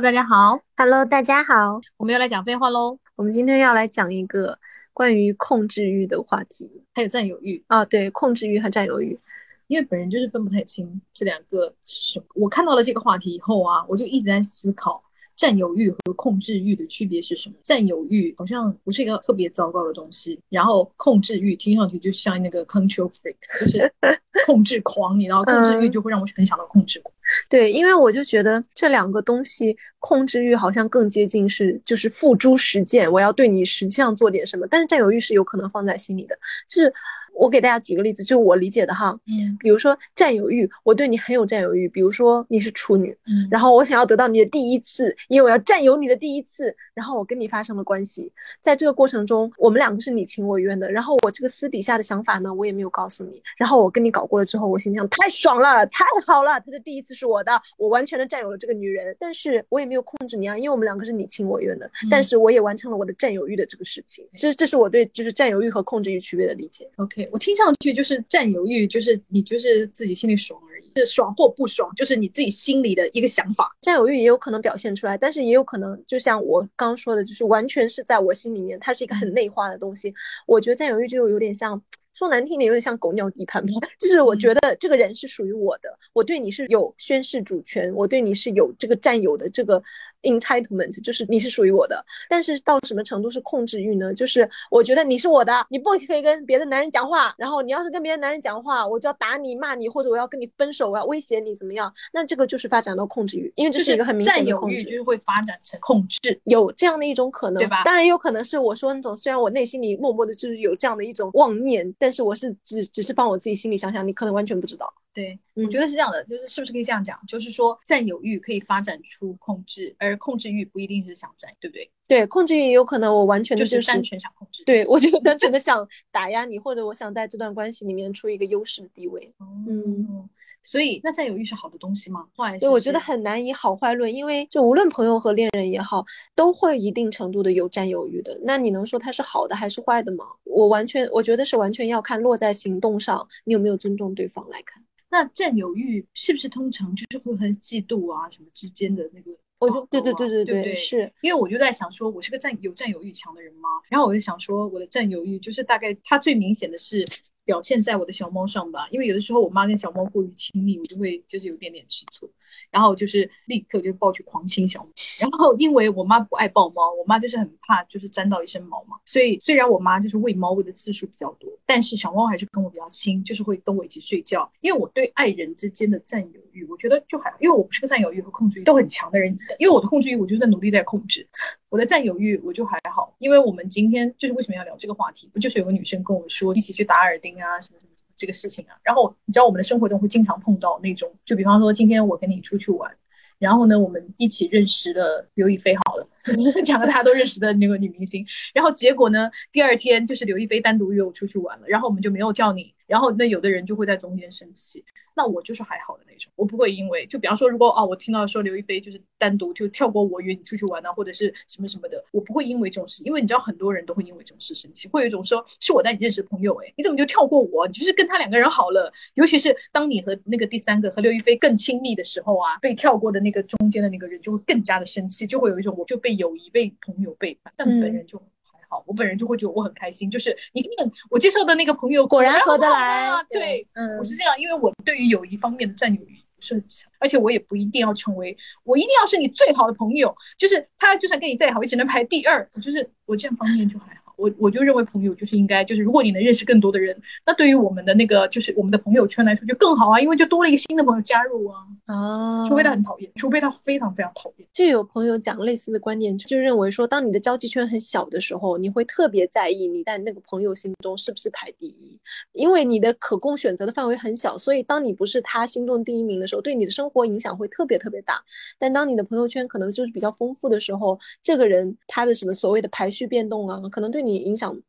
大家好，Hello，大家好，我们要来讲废话喽。我们今天要来讲一个关于控制欲的话题，还有占有欲啊，对，控制欲和占有欲。因为本人就是分不太清这两个什我看到了这个话题以后啊，我就一直在思考。占有欲和控制欲的区别是什么？占有欲好像不是一个特别糟糕的东西，然后控制欲听上去就像那个 control freak，就是控制狂，你知道，控制欲就会让我很想到控制。对，因为我就觉得这两个东西，控制欲好像更接近是就是付诸实践，我要对你实际上做点什么，但是占有欲是有可能放在心里的，就是。我给大家举个例子，就我理解的哈，嗯，比如说占有欲，我对你很有占有欲，比如说你是处女，嗯，然后我想要得到你的第一次，因为我要占有你的第一次，然后我跟你发生了关系，在这个过程中，我们两个是你情我愿的，然后我这个私底下的想法呢，我也没有告诉你，然后我跟你搞过了之后，我心想太爽了，太好了，他的第一次是我的，我完全的占有了这个女人，但是我也没有控制你啊，因为我们两个是你情我愿的，但是我也完成了我的占有欲的这个事情，这这是我对就是占有欲和控制欲区别的理解。OK。我听上去就是占有欲，就是你就是自己心里爽而已，是爽或不爽，就是你自己心里的一个想法。占有欲也有可能表现出来，但是也有可能，就像我刚说的，就是完全是在我心里面，它是一个很内化的东西。我觉得占有欲就有点像。说难听点，有点像狗尿地盘吧。就是我觉得这个人是属于我的，我对你是有宣誓主权，我对你是有这个占有的这个 entitlement，就是你是属于我的。但是到什么程度是控制欲呢？就是我觉得你是我的，你不可以跟别的男人讲话，然后你要是跟别的男人讲话，我就要打你、骂你，或者我要跟你分手，我要威胁你怎么样？那这个就是发展到控制欲，因为这是一个很明显的控制欲。就是会发展成控制，有这样的一种可能，对吧？当然也有可能是我说那种，虽然我内心里默默的就是有这样的一种妄念，但是我是只。只是帮我自己心里想想，你可能完全不知道。对，我觉得是这样的，就是是不是可以这样讲？就是说，占有欲可以发展出控制，而控制欲不一定是想占，对不对？对，控制欲也有可能我完全的就是单纯想控制。对，我就单纯的想打压你，或者我想在这段关系里面出一个优势的地位。嗯。所以，那占有欲是好的东西吗？坏？对，我觉得很难以好坏论，因为就无论朋友和恋人也好，都会一定程度的有占有欲的。那你能说它是好的还是坏的吗？我完全，我觉得是完全要看落在行动上，你有没有尊重对方来看。那占有欲是不是通常就是会和嫉妒啊什么之间的那个？我就对对对对对对，是因为我就在想说，我是个占有占有欲强的人吗？然后我就想说，我的占有欲就是大概它最明显的是。表现在我的小猫上吧，因为有的时候我妈跟小猫过于亲密，我就会就是有点点吃醋。然后就是立刻就抱去狂亲小猫，然后因为我妈不爱抱猫，我妈就是很怕就是沾到一身毛嘛，所以虽然我妈就是喂猫喂的次数比较多，但是小猫还是跟我比较亲，就是会跟我一起睡觉。因为我对爱人之间的占有欲，我觉得就还，因为我不是个占有欲和控制欲都很强的人，因为我的控制欲我就在努力在控制，我的占有欲我就还好。因为我们今天就是为什么要聊这个话题，不就是有个女生跟我说一起去打耳钉啊什么什么。这个事情啊，然后你知道我们的生活中会经常碰到那种，就比方说今天我跟你出去玩，然后呢我们一起认识了刘亦菲，好了，讲个大家都认识的那个女明星，然后结果呢第二天就是刘亦菲单独约我出去玩了，然后我们就没有叫你，然后那有的人就会在中间生气。那我就是还好的那种，我不会因为就比方说，如果哦，我听到说刘亦菲就是单独就跳过我约你出去玩啊，或者是什么什么的，我不会因为这种事，因为你知道很多人都会因为这种事生气，会有一种说是我带你认识的朋友，哎，你怎么就跳过我？你就是跟他两个人好了，尤其是当你和那个第三个和刘亦菲更亲密的时候啊，被跳过的那个中间的那个人就会更加的生气，就会有一种我就被友谊被朋友背叛，但本人就。好，我本人就会觉得我很开心，就是你看我介绍的那个朋友果然合得来，对，嗯，我是这样，因为我对于友谊方面的占有欲不是很强，而且我也不一定要成为，我一定要是你最好的朋友，就是他就算跟你再好，也只能排第二，就是我这样方面就还好。我我就认为朋友就是应该就是如果你能认识更多的人，那对于我们的那个就是我们的朋友圈来说就更好啊，因为就多了一个新的朋友加入啊。啊，除非他很讨厌，除非他非常非常讨厌。就有朋友讲类似的观点，就认为说，当你的交际圈很小的时候，你会特别在意你在那个朋友心中是不是排第一，因为你的可供选择的范围很小，所以当你不是他心中第一名的时候，对你的生活影响会特别特别大。但当你的朋友圈可能就是比较丰富的时候，这个人他的什么所谓的排序变动啊，可能对。你影响。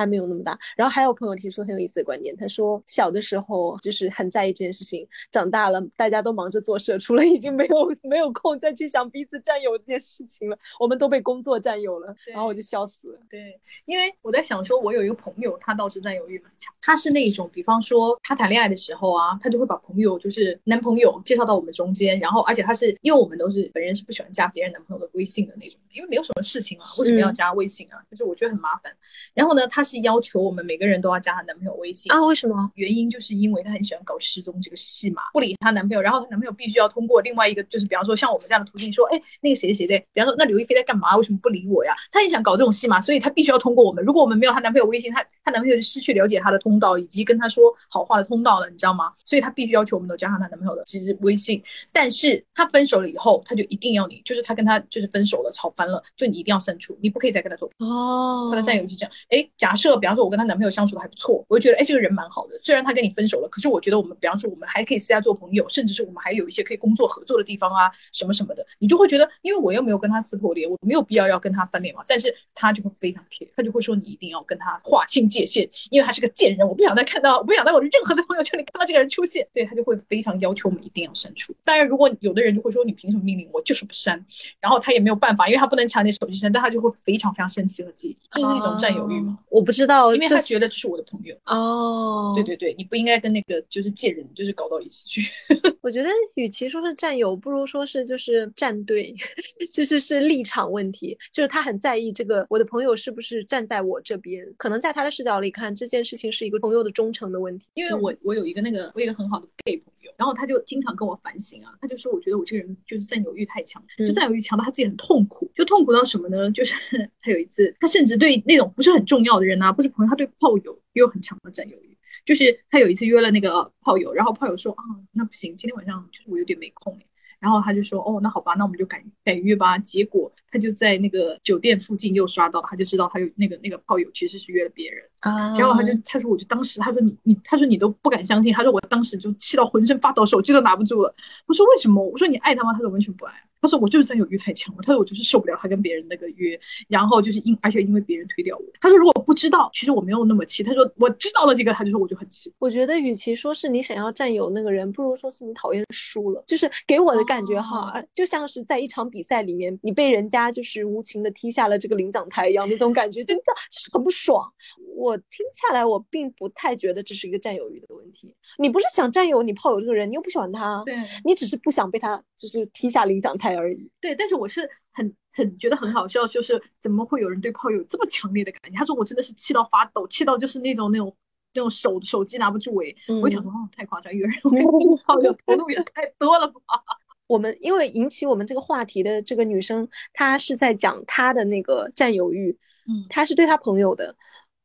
还没有那么大。然后还有朋友提出很有意思的观点，他说小的时候就是很在意这件事情，长大了大家都忙着做社畜了，已经没有 没有空再去想彼此占有这件事情了，我们都被工作占有了。然后我就笑死了。对，因为我在想说，我有一个朋友，他倒是占有欲蛮强，他是那种，比方说他谈恋爱的时候啊，他就会把朋友就是男朋友介绍到我们中间，然后而且他是因为我们都是本人是不喜欢加别人男朋友的微信的那种，因为没有什么事情啊，为什么要加微信啊？就是我觉得很麻烦。然后呢，他是要求我们每个人都要加她男朋友微信啊？为什么？原因就是因为她很喜欢搞失踪这个戏嘛，不理她男朋友，然后她男朋友必须要通过另外一个，就是比方说像我们这样的途径说，哎，那个谁谁谁，比方说那刘亦菲在干嘛？为什么不理我呀？她也想搞这种戏嘛，所以她必须要通过我们。如果我们没有她男朋友微信，她她男朋友就失去了解她的通道以及跟她说好话的通道了，你知道吗？所以她必须要求我们都加上她男朋友的其实微信。但是她分手了以后，她就一定要你，就是她跟他就是分手了，吵翻了，就你一定要删除，你不可以再跟他做哦。她的占有欲是这样。哎，假设比方说我跟她男朋友相处的还不错，我就觉得哎这个人蛮好的。虽然他跟你分手了，可是我觉得我们比方说我们还可以私下做朋友，甚至是我们还有一些可以工作合作的地方啊，什么什么的，你就会觉得，因为我又没有跟他撕破脸，我没有必要要跟他翻脸嘛。但是他就会非常贴，他就会说你一定要跟他划清界限，因为他是个贱人，我不想再看到，我不想在我的任何的朋友圈里看到这个人出现。对他就会非常要求我们一定要删除。当然，如果有的人就会说你凭什么命令我就是不删，然后他也没有办法，因为他不能抢你手机删，但他就会非常非常生气和介意，这是一种占有欲吗？我不知道，因为他觉得这是我的朋友哦。对对对，你不应该跟那个就是贱人就是搞到一起去。我觉得与其说是战友，不如说是就是站队，就是是立场问题。就是他很在意这个我的朋友是不是站在我这边，可能在他的视角里看这件事情是一个朋友的忠诚的问题。因为我我有一个那个我有一个很好的 gay 朋友，然后他就经常跟我反省啊，他就说我觉得我这个人就是占有欲太强，就占有欲强到他自己很痛苦，就痛苦到什么呢？就是 他有一次他甚至对那种不是很重要的人啊，不是朋友，他对炮友也有很强的占有欲。就是他有一次约了那个炮友，然后炮友说啊，那不行，今天晚上就是我有点没空然后他就说哦，那好吧，那我们就改改约吧。结果他就在那个酒店附近又刷到，他就知道他有那个那个炮友其实是约了别人啊。然后他就他说我就当时他说你你他说你都不敢相信，他说我当时就气到浑身发抖，手机都拿不住了。我说为什么？我说你爱他吗？他说完全不爱。他说我就是占有欲太强了，他说我就是受不了他跟别人那个约，然后就是因而且因为别人推掉我。他说如果不知道，其实我没有那么气。他说我知道了这个，他就说我就很气。我觉得与其说是你想要占有那个人，不如说是你讨厌输了。就是给我的感觉哈，就像是在一场比赛里面，你被人家就是无情的踢下了这个领奖台一样，那种感觉真的就是很不爽。我听下来，我并不太觉得这是一个占有欲的问题。你不是想占有你炮友这个人，你又不喜欢他，对你只是不想被他就是踢下领奖台而已。对，但是我是很很觉得很好笑，就是怎么会有人对炮友这么强烈的感觉？他说我真的是气到发抖，气到就是那种那种那种手手机拿不住哎。我想说哦，太夸张，有人对 炮友投入也太多了吧？我们因为引起我们这个话题的这个女生，她是在讲她的那个占有欲，嗯，她是对她朋友的。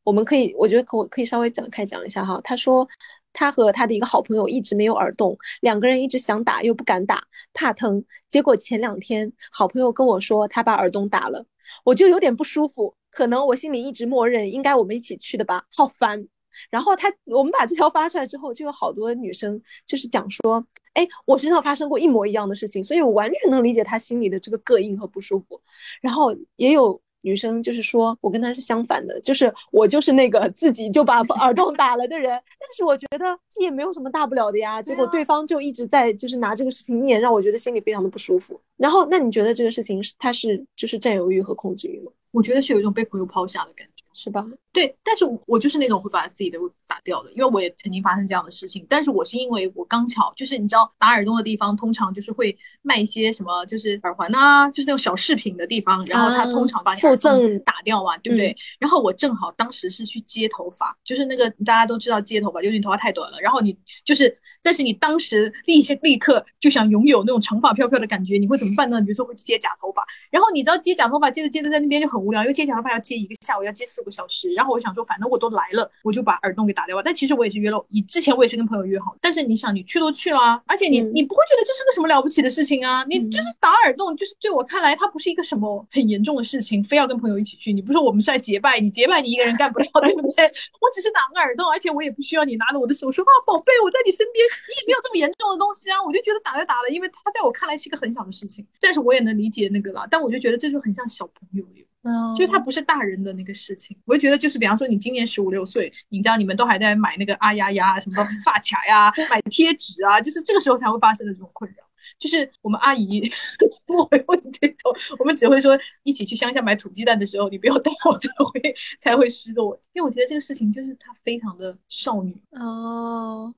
我们可以，我觉得可我可以稍微展开讲一下哈。她说。他和他的一个好朋友一直没有耳洞，两个人一直想打又不敢打，怕疼。结果前两天好朋友跟我说他把耳洞打了，我就有点不舒服。可能我心里一直默认应该我们一起去的吧，好烦。然后他我们把这条发出来之后，就有好多女生就是讲说，哎，我身上发生过一模一样的事情，所以我完全能理解他心里的这个膈应和不舒服。然后也有。女生就是说，我跟他是相反的，就是我就是那个自己就把耳洞打了的人，但是我觉得这也没有什么大不了的呀。结果对方就一直在就是拿这个事情念，让我觉得心里非常的不舒服。然后，那你觉得这个事情是他是就是占有欲和控制欲吗？我觉得是有一种被朋友抛下的感觉。是吧？对，但是我就是那种会把自己的打掉的，因为我也曾经发生这样的事情。但是我是因为我刚巧就是你知道打耳洞的地方，通常就是会卖一些什么，就是耳环啊，就是那种小饰品的地方。然后他通常把你耳洞打掉嘛，对不对？然后我正好当时是去接头发，就是那个大家都知道接头发，就是你头发太短了，然后你就是。但是你当时立即立刻就想拥有那种长发飘飘的感觉，你会怎么办呢？比如说会接假头发，然后你知道接假头发接着接着在那边就很无聊，因为接假头发要接一个下午，要接四个小时。然后我想说，反正我都来了，我就把耳洞给打掉吧。但其实我也是约了，以之前我也是跟朋友约好。但是你想，你去都去了，而且你你不会觉得这是个什么了不起的事情啊？你就是打耳洞，就是对我看来，它不是一个什么很严重的事情，非要跟朋友一起去。你不是我们是在结拜，你结拜你一个人干不了，对不对？我只是打个耳洞，而且我也不需要你拿着我的手说啊，宝贝，我在你身边，你也没有这么严。重的东西啊，我就觉得打就打了，因为他在我看来是一个很小的事情，但是我也能理解那个了。但我就觉得这就很像小朋友嗯，就是他不是大人的那个事情。我就觉得，就是比方说你今年十五六岁，你知道你们都还在买那个啊呀呀什么发卡呀、买贴纸啊，就是这个时候才会发生的这种困扰。就是我们阿姨不会问这种，我们只会说一起去乡下买土鸡蛋的时候，你不要带我，才会才会失落。因为我觉得这个事情就是她非常的少女哦，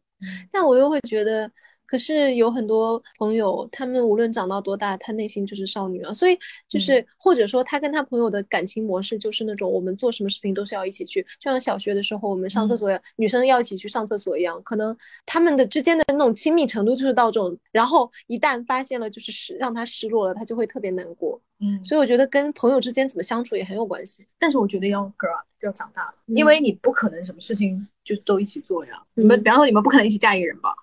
但我又会觉得。可是有很多朋友，他们无论长到多大，他内心就是少女啊。所以就是，或者说他跟他朋友的感情模式就是那种，我们做什么事情都是要一起去，就像小学的时候我们上厕所，女生要一起去上厕所一样。可能他们的之间的那种亲密程度就是到这种，然后一旦发现了就是失让他失落了，他就会特别难过。嗯，所以我觉得跟朋友之间怎么相处也很有关系。但是我觉得要 grow up 就要长大了，因为你不可能什么事情就都一起做呀。你们比方说你们不可能一起嫁一个人吧？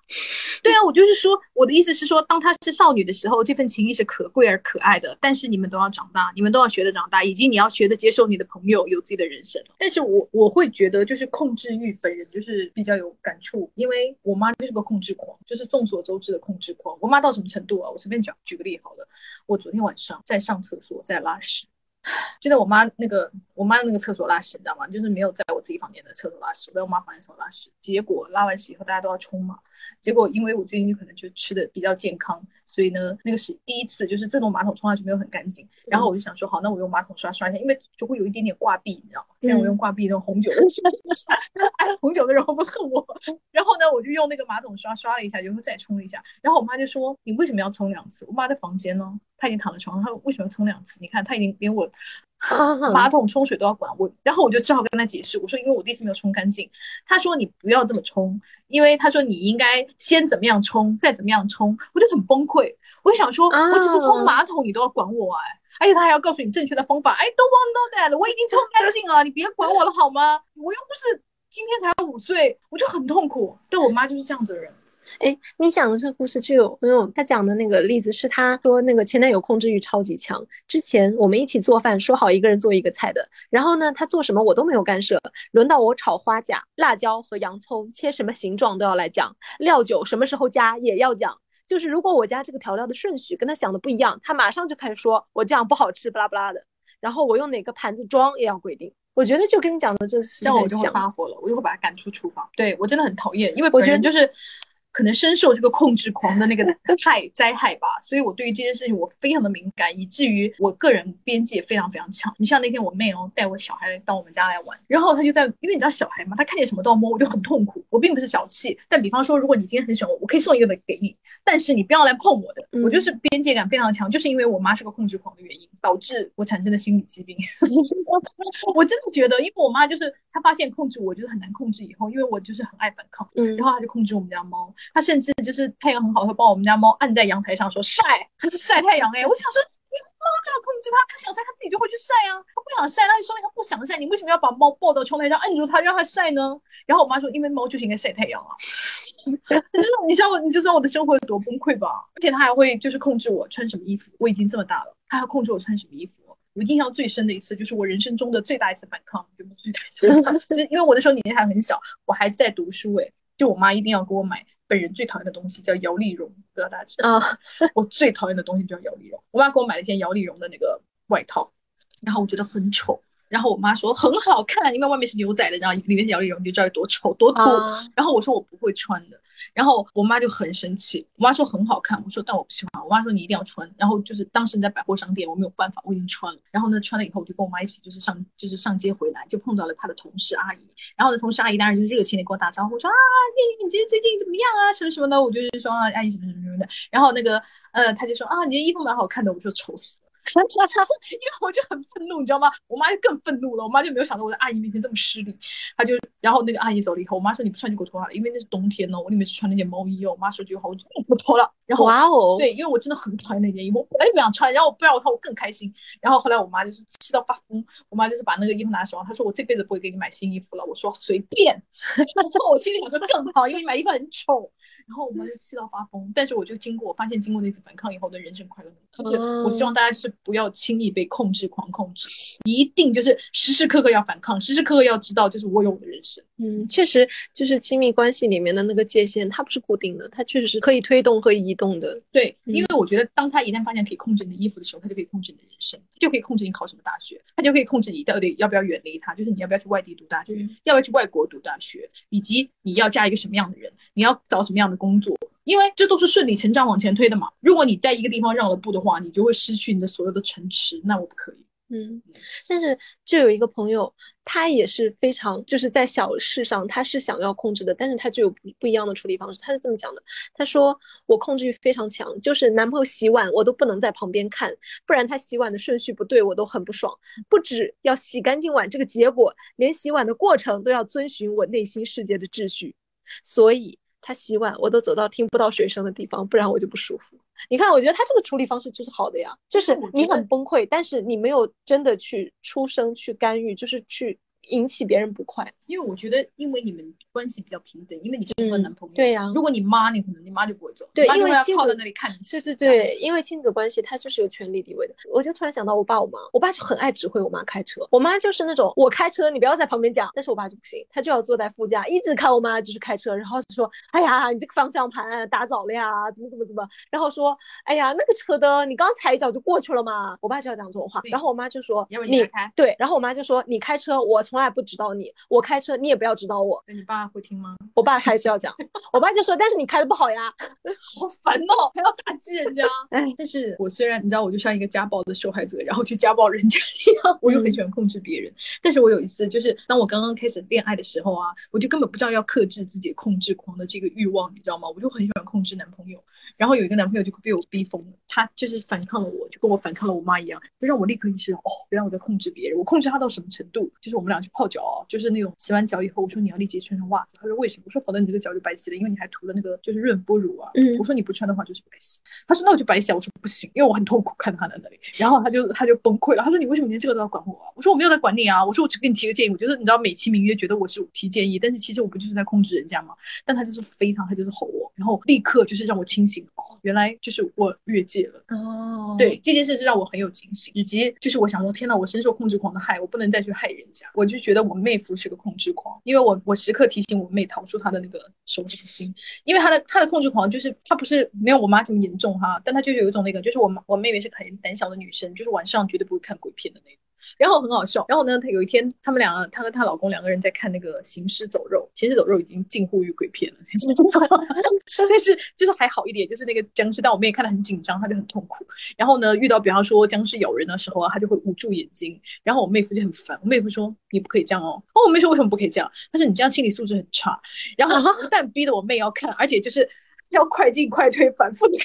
对啊，我就是说我的意思是说，当她是少女的时候，这份情谊是可贵而可爱的。但是你们都要长大，你们都要学着长大，以及你要学着接受你的朋友有自己的人生。但是我我会觉得就是控制欲本人就是比较有感触，因为我妈就是个控制狂，就是众所周知的控制狂。我妈到什么程度啊？我随便讲举个例好了，我昨天晚上在上。厕所在拉屎，就在我妈那个我妈的那个厕所拉屎，你知道吗？就是没有在我自己房间的厕所拉屎，我在我妈房间厕所拉屎。结果拉完屎以后，大家都要冲嘛。结果因为我最近就可能就吃的比较健康，所以呢，那个是第一次，就是自动马桶冲下去没有很干净。然后我就想说，好，那我用马桶刷刷一下，因为就会有一点点挂壁，你知道吗？现在我用挂壁那种红酒，爱红酒的人会不会恨我？然后呢，我就用那个马桶刷刷了一下，然后再冲了一下。然后我妈就说：“你为什么要冲两次？”我妈在房间呢，她已经躺在床上，她为什么要冲两次？你看，她已经连我。马桶冲水都要管我，然后我就只好跟他解释，我说因为我第一次没有冲干净。他说你不要这么冲，因为他说你应该先怎么样冲，再怎么样冲，我就很崩溃。我想说，我只是冲马桶，你都要管我哎，而且他还要告诉你正确的方法。哎 don't want that，我已经冲干净了，你别管我了好吗？我又不是今天才五岁，我就很痛苦。对我妈就是这样子的人。哎，你讲的这个故事就有没有？他讲的那个例子是，他说那个前男友控制欲超级强。之前我们一起做饭，说好一个人做一个菜的。然后呢，他做什么我都没有干涉。轮到我炒花甲、辣椒和洋葱，切什么形状都要来讲。料酒什么时候加也要讲。就是如果我加这个调料的顺序跟他想的不一样，他马上就开始说我这样不好吃，巴拉巴拉的。然后我用哪个盘子装也要规定。我觉得就跟你讲的这是像，我就会发火了，我就会把他赶出厨房。对我真的很讨厌，因为我觉得就是。可能深受这个控制狂的那个 害灾害吧，所以我对于这件事情我非常的敏感，以至于我个人边界非常非常强。你像那天我妹哦带我小孩到我们家来玩，然后她就在，因为你知道小孩嘛，他看见什么都要摸，我就很痛苦。我并不是小气，但比方说，如果你今天很喜欢我，我可以送一个给你，但是你不要来碰我的。我就是边界感非常强，就是因为我妈是个控制狂的原因，导致我产生的心理疾病。我真的觉得，因为我妈就是她发现控制我就是很难控制，以后因为我就是很爱反抗，嗯，然后她就控制我们家猫。他甚至就是太阳很好，会帮我们家猫按在阳台上说晒，它是晒太阳哎。我想说，你猫就要控制它，它想晒它自己就会去晒啊，它不想晒那就说明它不想晒。你为什么要把猫抱到窗台上按住它让它晒呢？然后我妈说，因为猫就是应该晒太阳啊。你就是你知道我，你就知道我的生活有多崩溃吧？而且它还会就是控制我穿什么衣服，我已经这么大了，它还控制我穿什么衣服。我印象最深的一次就是我人生中的最大一次反抗，就是最大一次，就因为我那时候年纪还很小，我还在读书哎，就我妈一定要给我买。本人最讨厌的东西叫摇粒绒，不知道大家知道吗？我最讨厌的东西叫摇粒绒。我妈给我买了一件摇粒绒的那个外套，然后我觉得很丑，然后我妈说很好看，因为外面是牛仔的，然后里面是摇粒绒，你就知道有多丑多土。然后我说我不会穿的。然后我妈就很生气，我妈说很好看，我说但我不喜欢。我妈说你一定要穿。然后就是当时你在百货商店，我没有办法，我已经穿了。然后呢，穿了以后我就跟我妈一起就是上就是上街回来，就碰到了她的同事阿姨。然后呢，同事阿姨当然就热情的跟我打招呼，说啊，你你这最近怎么样啊？什么什么的，我就是说啊，阿姨什么什么什么的。然后那个呃，他就说啊，你的衣服蛮好看的，我说丑死。因为我就很愤怒，你知道吗？我妈就更愤怒了。我妈就没有想到我在阿姨面前这么失礼，她就，然后那个阿姨走了以后，我妈说你不穿就给我脱了，因为那是冬天呢，我里面是穿那件毛衣哦。我妈说句话，我就不脱了。然后哇哦，对，因为我真的很讨厌那件衣服，我本来就不想穿，然后不让我穿我更开心。然后后来我妈就是气到发疯，我妈就是把那个衣服拿手上，她说我这辈子不会给你买新衣服了。我说随便，我心里想说更好，因为你买衣服很丑。然后我妈就气到发疯。但是我就经过，我发现经过那次反抗以后的人生快乐。就是我希望大家是不要轻易被控制狂控制，一定就是时时刻刻要反抗，时时刻刻要知道，就是我有我的人生。嗯，确实就是亲密关系里面的那个界限，它不是固定的，它确实是可以推动和移动的。对，因为我觉得当他一旦发现可以控制你的衣服的时候，他就可以控制你的人生，他就可以控制你考什么大学，他就可以控制你到底要不要远离他，就是你要不要去外地读大学，要不要去外国读大学，以及你要嫁一个什么样的人，你要找什么样的工作，因为这都是顺理成章往前推的嘛。如果你在一个地方让了步的话，你就会失去你的所有的城池，那我不可以。嗯，但是就有一个朋友，他也是非常就是在小事上他是想要控制的，但是他就有不不一样的处理方式。他是这么讲的，他说我控制欲非常强，就是男朋友洗碗我都不能在旁边看，不然他洗碗的顺序不对我都很不爽。不止要洗干净碗这个结果，连洗碗的过程都要遵循我内心世界的秩序，所以。他洗碗，我都走到听不到水声的地方，不然我就不舒服。你看，我觉得他这个处理方式就是好的呀，就是你很崩溃，但是你没有真的去出声去干预，就是去。引起别人不快，因为我觉得，因为你们关系比较平等，因为你是和男朋友，对呀。如果你妈，你可能你妈就不会走，对，因为靠在那里看你。对对对，因为亲子关系它就是有权利地位的。我就突然想到我爸我妈，我爸就很爱指挥我妈开车，我妈就是那种我开车你不要在旁边讲，但是我爸就不行，他就要坐在副驾，一直看我妈就是开车，然后就说，哎呀，你这个方向盘打早了呀，怎么怎么怎么，然后说，哎呀，那个车灯你刚踩一脚就过去了嘛，我爸就要讲这种话，然后我妈就说，你开，对，然后我妈就说你开车我从来不指导你。我开车，你也不要指导我。那你爸会听吗？我爸还是要讲。我爸就说：“但是你开的不好呀，好烦哦，还要打击人家。”哎，但是我虽然你知道，我就像一个家暴的受害者，然后去家暴人家一样，我又很喜欢控制别人。但是我有一次，就是当我刚刚开始恋爱的时候啊，我就根本不知道要克制自己控制狂的这个欲望，你知道吗？我就很喜欢控制男朋友。然后有一个男朋友就被我逼疯了，他就是反抗了我，就跟我反抗了我妈一样，就让我立刻意识到，哦，原来我在控制别人。我控制他到什么程度？就是我们俩去泡脚，就是。那种洗完脚以后，我说你要立即穿上袜子。他说为什么？我说否则你这个脚就白洗了，因为你还涂了那个就是润肤乳啊。嗯，我说你不穿的话就是白洗。他说那我就白洗。我说不行，因为我很痛苦看到他在那里。然后他就他就崩溃了。他说你为什么连这个都要管我啊？我说我没有在管你啊。我说我只给你提个建议。我觉得你知道美其名曰觉得我是提建议，但是其实我不就是在控制人家吗？但他就是非常，他就是吼我，然后立刻就是让我清醒。哦，原来就是我越界了。哦，对，这件事是让我很有警醒，以及就是我想说，天呐，我深受控制狂的害，我不能再去害人家。我就就觉得我妹夫是个控制狂。因为我我时刻提醒我妹逃出他的那个手指心，因为他的他的控制狂就是他不是没有我妈这么严重哈，但他就是有一种那个，就是我我妹妹是很胆小的女生，就是晚上绝对不会看鬼片的那种。然后很好笑，然后呢，他有一天，他们两个，她和她老公两个人在看那个《行尸走肉》，《行尸走肉》已经近乎于鬼片了，但是就是还好一点，就是那个僵尸，但我妹看得很紧张，她就很痛苦。然后呢，遇到比方说僵尸咬人的时候啊，她就会捂住眼睛。然后我妹夫就很烦，我妹夫说你不可以这样哦。哦，我妹说为什么不可以这样？他说你这样心理素质很差。然后不但逼得我妹要看，而且就是。要快进快退，反复的，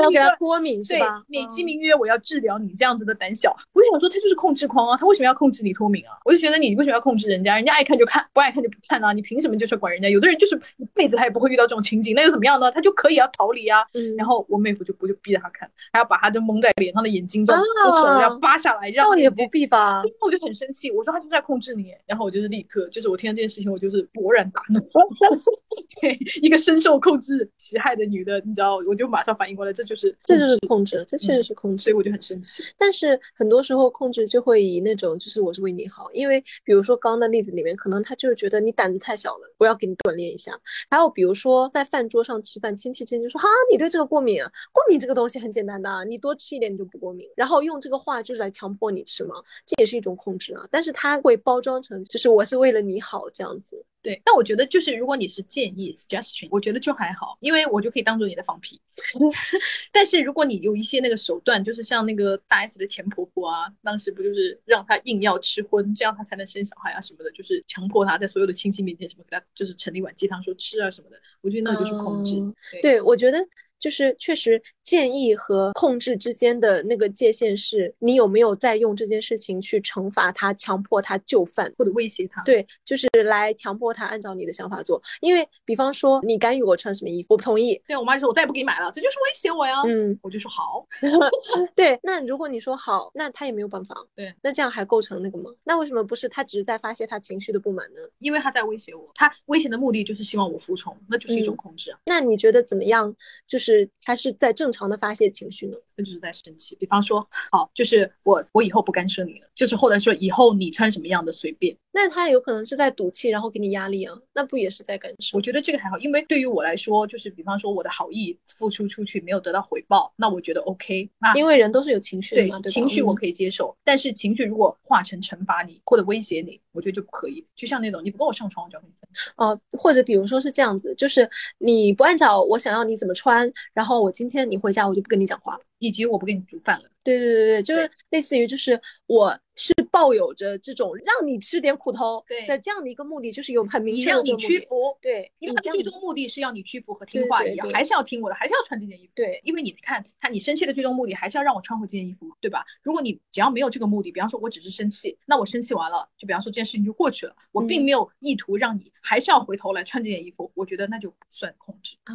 要给他脱敏是吧？美其名曰我要治疗你这样子的胆小，我就想说他就是控制狂啊，他为什么要控制你脱敏啊？我就觉得你为什么要控制人家？人家爱看就看，不爱看就不看啊！你凭什么就是管人家？有的人就是一辈子他也不会遇到这种情景，那又怎么样呢？他就可以要逃离啊。然后我妹夫就不就逼着他看，还要把他就蒙在脸上的眼睛这样手要扒下来，让倒也不必吧。我就很生气，我说他就在控制你，然后我就是立刻就是我听到这件事情，我就是勃然大怒。对，一个深受控制其害的女的。你知道，我就马上反应过来，这就是这就是控制，这确实是控制，所以我就很生气。但是很多时候控制就会以那种就是我是为你好，因为比如说刚刚的例子里面，可能他就是觉得你胆子太小了，我要给你锻炼一下。还有比如说在饭桌上吃饭，亲戚之间就说哈，你对这个过敏，过敏这个东西很简单的，你多吃一点你就不过敏。然后用这个话就是来强迫你吃嘛，这也是一种控制啊。但是他会包装成就是我是为了你好这样子。对，但我觉得就是如果你是建议 suggestion，我觉得就还好，因为我就可以当做你的放屁。但是如果你有一些那个手段，就是像那个大 S 的前婆婆啊，当时不就是让她硬要吃荤，这样她才能生小孩啊什么的，就是强迫她在所有的亲戚面前什么给她就是盛一碗鸡汤说吃啊什么的，我觉得那就是控制。对，我觉得。就是确实建议和控制之间的那个界限是，你有没有在用这件事情去惩罚他、强迫他就范或者威胁他？对，就是来强迫他按照你的想法做。因为比方说你干预我穿什么衣服，我不同意。对我妈说，我再也不给你买了，这就是威胁我呀。嗯，我就说好。对，那如果你说好，那他也没有办法。对，那这样还构成那个吗？那为什么不是他只是在发泄他情绪的不满呢？因为他在威胁我，他威胁的目的就是希望我服从，那就是一种控制。那你觉得怎么样？就是是他是在正常的发泄情绪呢？那就是在生气。比方说，好，就是我我以后不干涉你了，就是后来说以后你穿什么样的随便。那他有可能是在赌气，然后给你压力啊？那不也是在干涉？我觉得这个还好，因为对于我来说，就是比方说我的好意付出出去没有得到回报，那我觉得 OK。那因为人都是有情绪的嘛，对情绪我可以接受，但是情绪如果化成惩罚你或者威胁你，我觉得就不可以。就像那种你不跟我上床，我就要跟你分手。哦，或者比如说是这样子，就是你不按照我想要你怎么穿，然后我今天你回家我就不跟你讲话了，以及我不给你煮饭了。对对对对，就是类似于就是我是抱有着这种让你吃点苦头的这样的一个目的，就是有很明确的让你屈服。对，因为他最终目的是要你屈服和听话一样，还是要听我的，还是要穿这件衣服。对，因为你看他你生气的最终目的还是要让我穿回这件衣服嘛，对吧？如果你只要没有这个目的，比方说我只是生气，那我生气完了，就比方说这件事情就过去了，我并没有意图让你还是要回头来穿这件衣服，我觉得那就不算控制啊。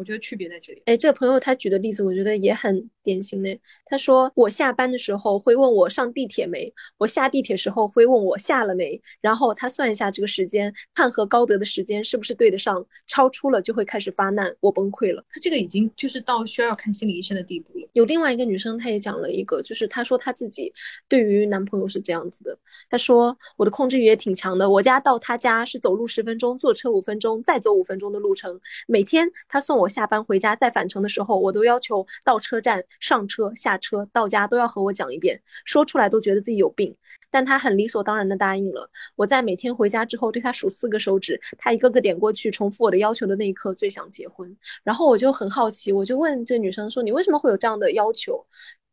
我觉得区别在这里。哎，这个朋友他举的例子，我觉得也很典型的。他说我下班的时候会问我上地铁没，我下地铁时候会问我下了没，然后他算一下这个时间，看和高德的时间是不是对得上，超出了就会开始发难，我崩溃了。他这个已经就是到需要看心理医生的地步了。有另外一个女生，她也讲了一个，就是她说她自己对于男朋友是这样子的。她说我的控制欲也挺强的，我家到他家是走路十分钟，坐车五分钟，再走五分钟的路程。每天他送我下班回家，再返程的时候，我都要求到车站上车、下车、到家都要和我讲一遍，说出来都觉得自己有病，但他很理所当然的答应了。我在每天回家之后对他数四个手指，他一个个点过去，重复我的要求的那一刻，最想结婚。然后我就很好奇，我就问这女生说：“你为什么会有这样的要求？”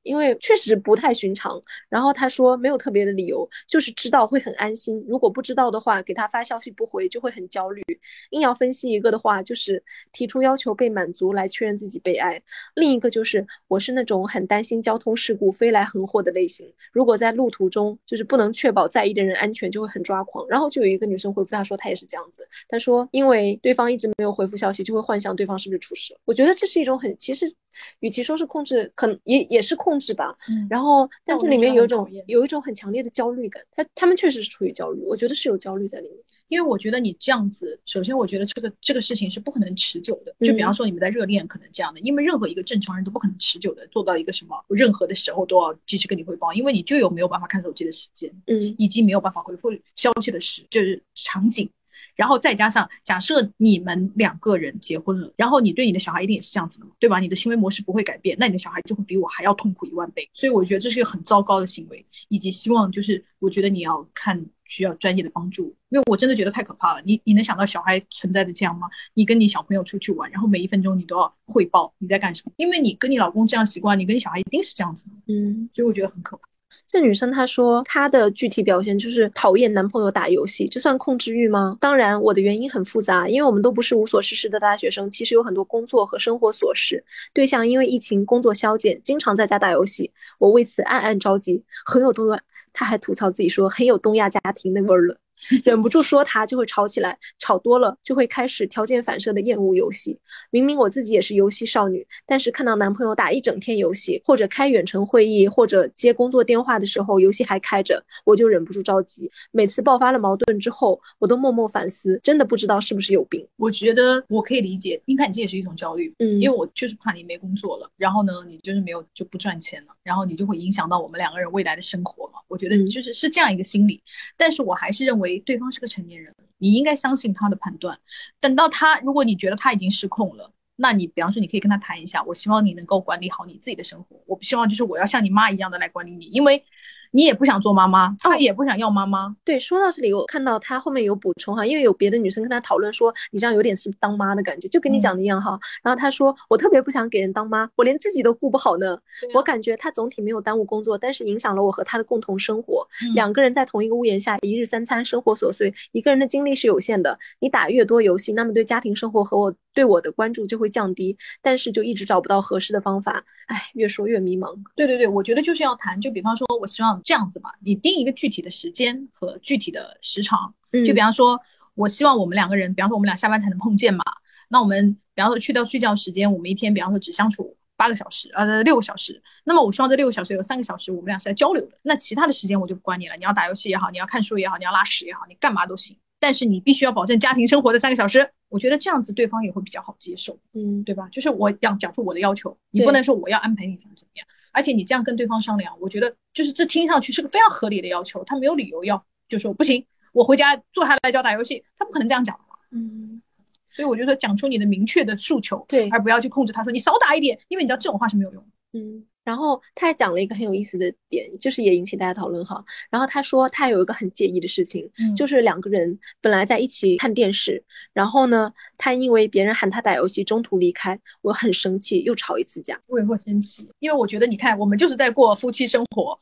因为确实不太寻常，然后他说没有特别的理由，就是知道会很安心。如果不知道的话，给他发消息不回就会很焦虑。硬要分析一个的话，就是提出要求被满足来确认自己被爱。另一个就是我是那种很担心交通事故飞来横祸的类型，如果在路途中就是不能确保在意的人安全，就会很抓狂。然后就有一个女生回复他说她也是这样子，她说因为对方一直没有回复消息，就会幻想对方是不是出事。我觉得这是一种很其实，与其说是控制，可能也也是控。制吧？嗯，然后，但这里面有一种有一种很强烈的焦虑感，他他们确实是处于焦虑，我觉得是有焦虑在里面。因为我觉得你这样子，首先我觉得这个这个事情是不可能持久的。就比方说你们在热恋，可能这样的，因为任何一个正常人都不可能持久的做到一个什么，任何的时候都要继续跟你汇报，因为你就有没有办法看手机的时间，嗯，以及没有办法回复消息的时，就是场景。然后再加上，假设你们两个人结婚了，然后你对你的小孩一定也是这样子的嘛，对吧？你的行为模式不会改变，那你的小孩就会比我还要痛苦一万倍。所以我觉得这是一个很糟糕的行为，以及希望就是我觉得你要看需要专业的帮助，因为我真的觉得太可怕了。你你能想到小孩存在的这样吗？你跟你小朋友出去玩，然后每一分钟你都要汇报你在干什么，因为你跟你老公这样习惯，你跟你小孩一定是这样子的，嗯，所以我觉得很可怕。这女生她说她的具体表现就是讨厌男朋友打游戏，这算控制欲吗？当然，我的原因很复杂，因为我们都不是无所事事的大学生，其实有很多工作和生活琐事。对象因为疫情工作消减，经常在家打游戏，我为此暗暗着急，很有东亚。他还吐槽自己说很有东亚家庭那味儿了。忍不住说他就会吵起来，吵多了就会开始条件反射的厌恶游戏。明明我自己也是游戏少女，但是看到男朋友打一整天游戏，或者开远程会议，或者接工作电话的时候游戏还开着，我就忍不住着急。每次爆发了矛盾之后，我都默默反思，真的不知道是不是有病。我觉得我可以理解，你看你这也是一种焦虑，嗯，因为我就是怕你没工作了，然后呢，你就是没有就不赚钱了，然后你就会影响到我们两个人未来的生活嘛。我觉得就是是这样一个心理，但是我还是认为。对方是个成年人，你应该相信他的判断。等到他，如果你觉得他已经失控了，那你比方说，你可以跟他谈一下。我希望你能够管理好你自己的生活。我不希望就是我要像你妈一样的来管理你，因为。你也不想做妈妈，他也不想要妈妈。对，说到这里，我看到他后面有补充哈，因为有别的女生跟他讨论说，你这样有点是当妈的感觉，就跟你讲的一样哈。然后他说，我特别不想给人当妈，我连自己都顾不好呢。我感觉他总体没有耽误工作，但是影响了我和他的共同生活。两个人在同一个屋檐下，一日三餐，生活琐碎，一个人的精力是有限的。你打越多游戏，那么对家庭生活和我对我的关注就会降低，但是就一直找不到合适的方法，哎，越说越迷茫。对对对，我觉得就是要谈，就比方说，我希望这样子吧，你定一个具体的时间和具体的时长，嗯就比方说，我希望我们两个人，比方说我们俩下班才能碰见嘛，那我们比方说去掉睡觉时间，我们一天比方说只相处。八个小时，呃，六个小时。那么我希望这六个小时有三个小时我们俩是在交流的。那其他的时间我就不管你了，你要打游戏也好，你要看书也好，你要拉屎也好，你干嘛都行。但是你必须要保证家庭生活的三个小时。我觉得这样子对方也会比较好接受，嗯，对吧？就是我要讲出我的要求，你不能说我要安排你怎么怎么样。而且你这样跟对方商量，我觉得就是这听上去是个非常合理的要求，他没有理由要就说不行，我回家坐下来教打游戏，他不可能这样讲的嘛，嗯。所以我觉得讲出你的明确的诉求，对，而不要去控制他，说你少打一点，因为你知道这种话是没有用。嗯，然后他还讲了一个很有意思的点，就是也引起大家讨论哈。然后他说他有一个很介意的事情，就是两个人本来在一起看电视，然后呢，他因为别人喊他打游戏中途离开，我很生气，又吵一次架。我也会生气，因为我觉得你看，我们就是在过夫妻生活，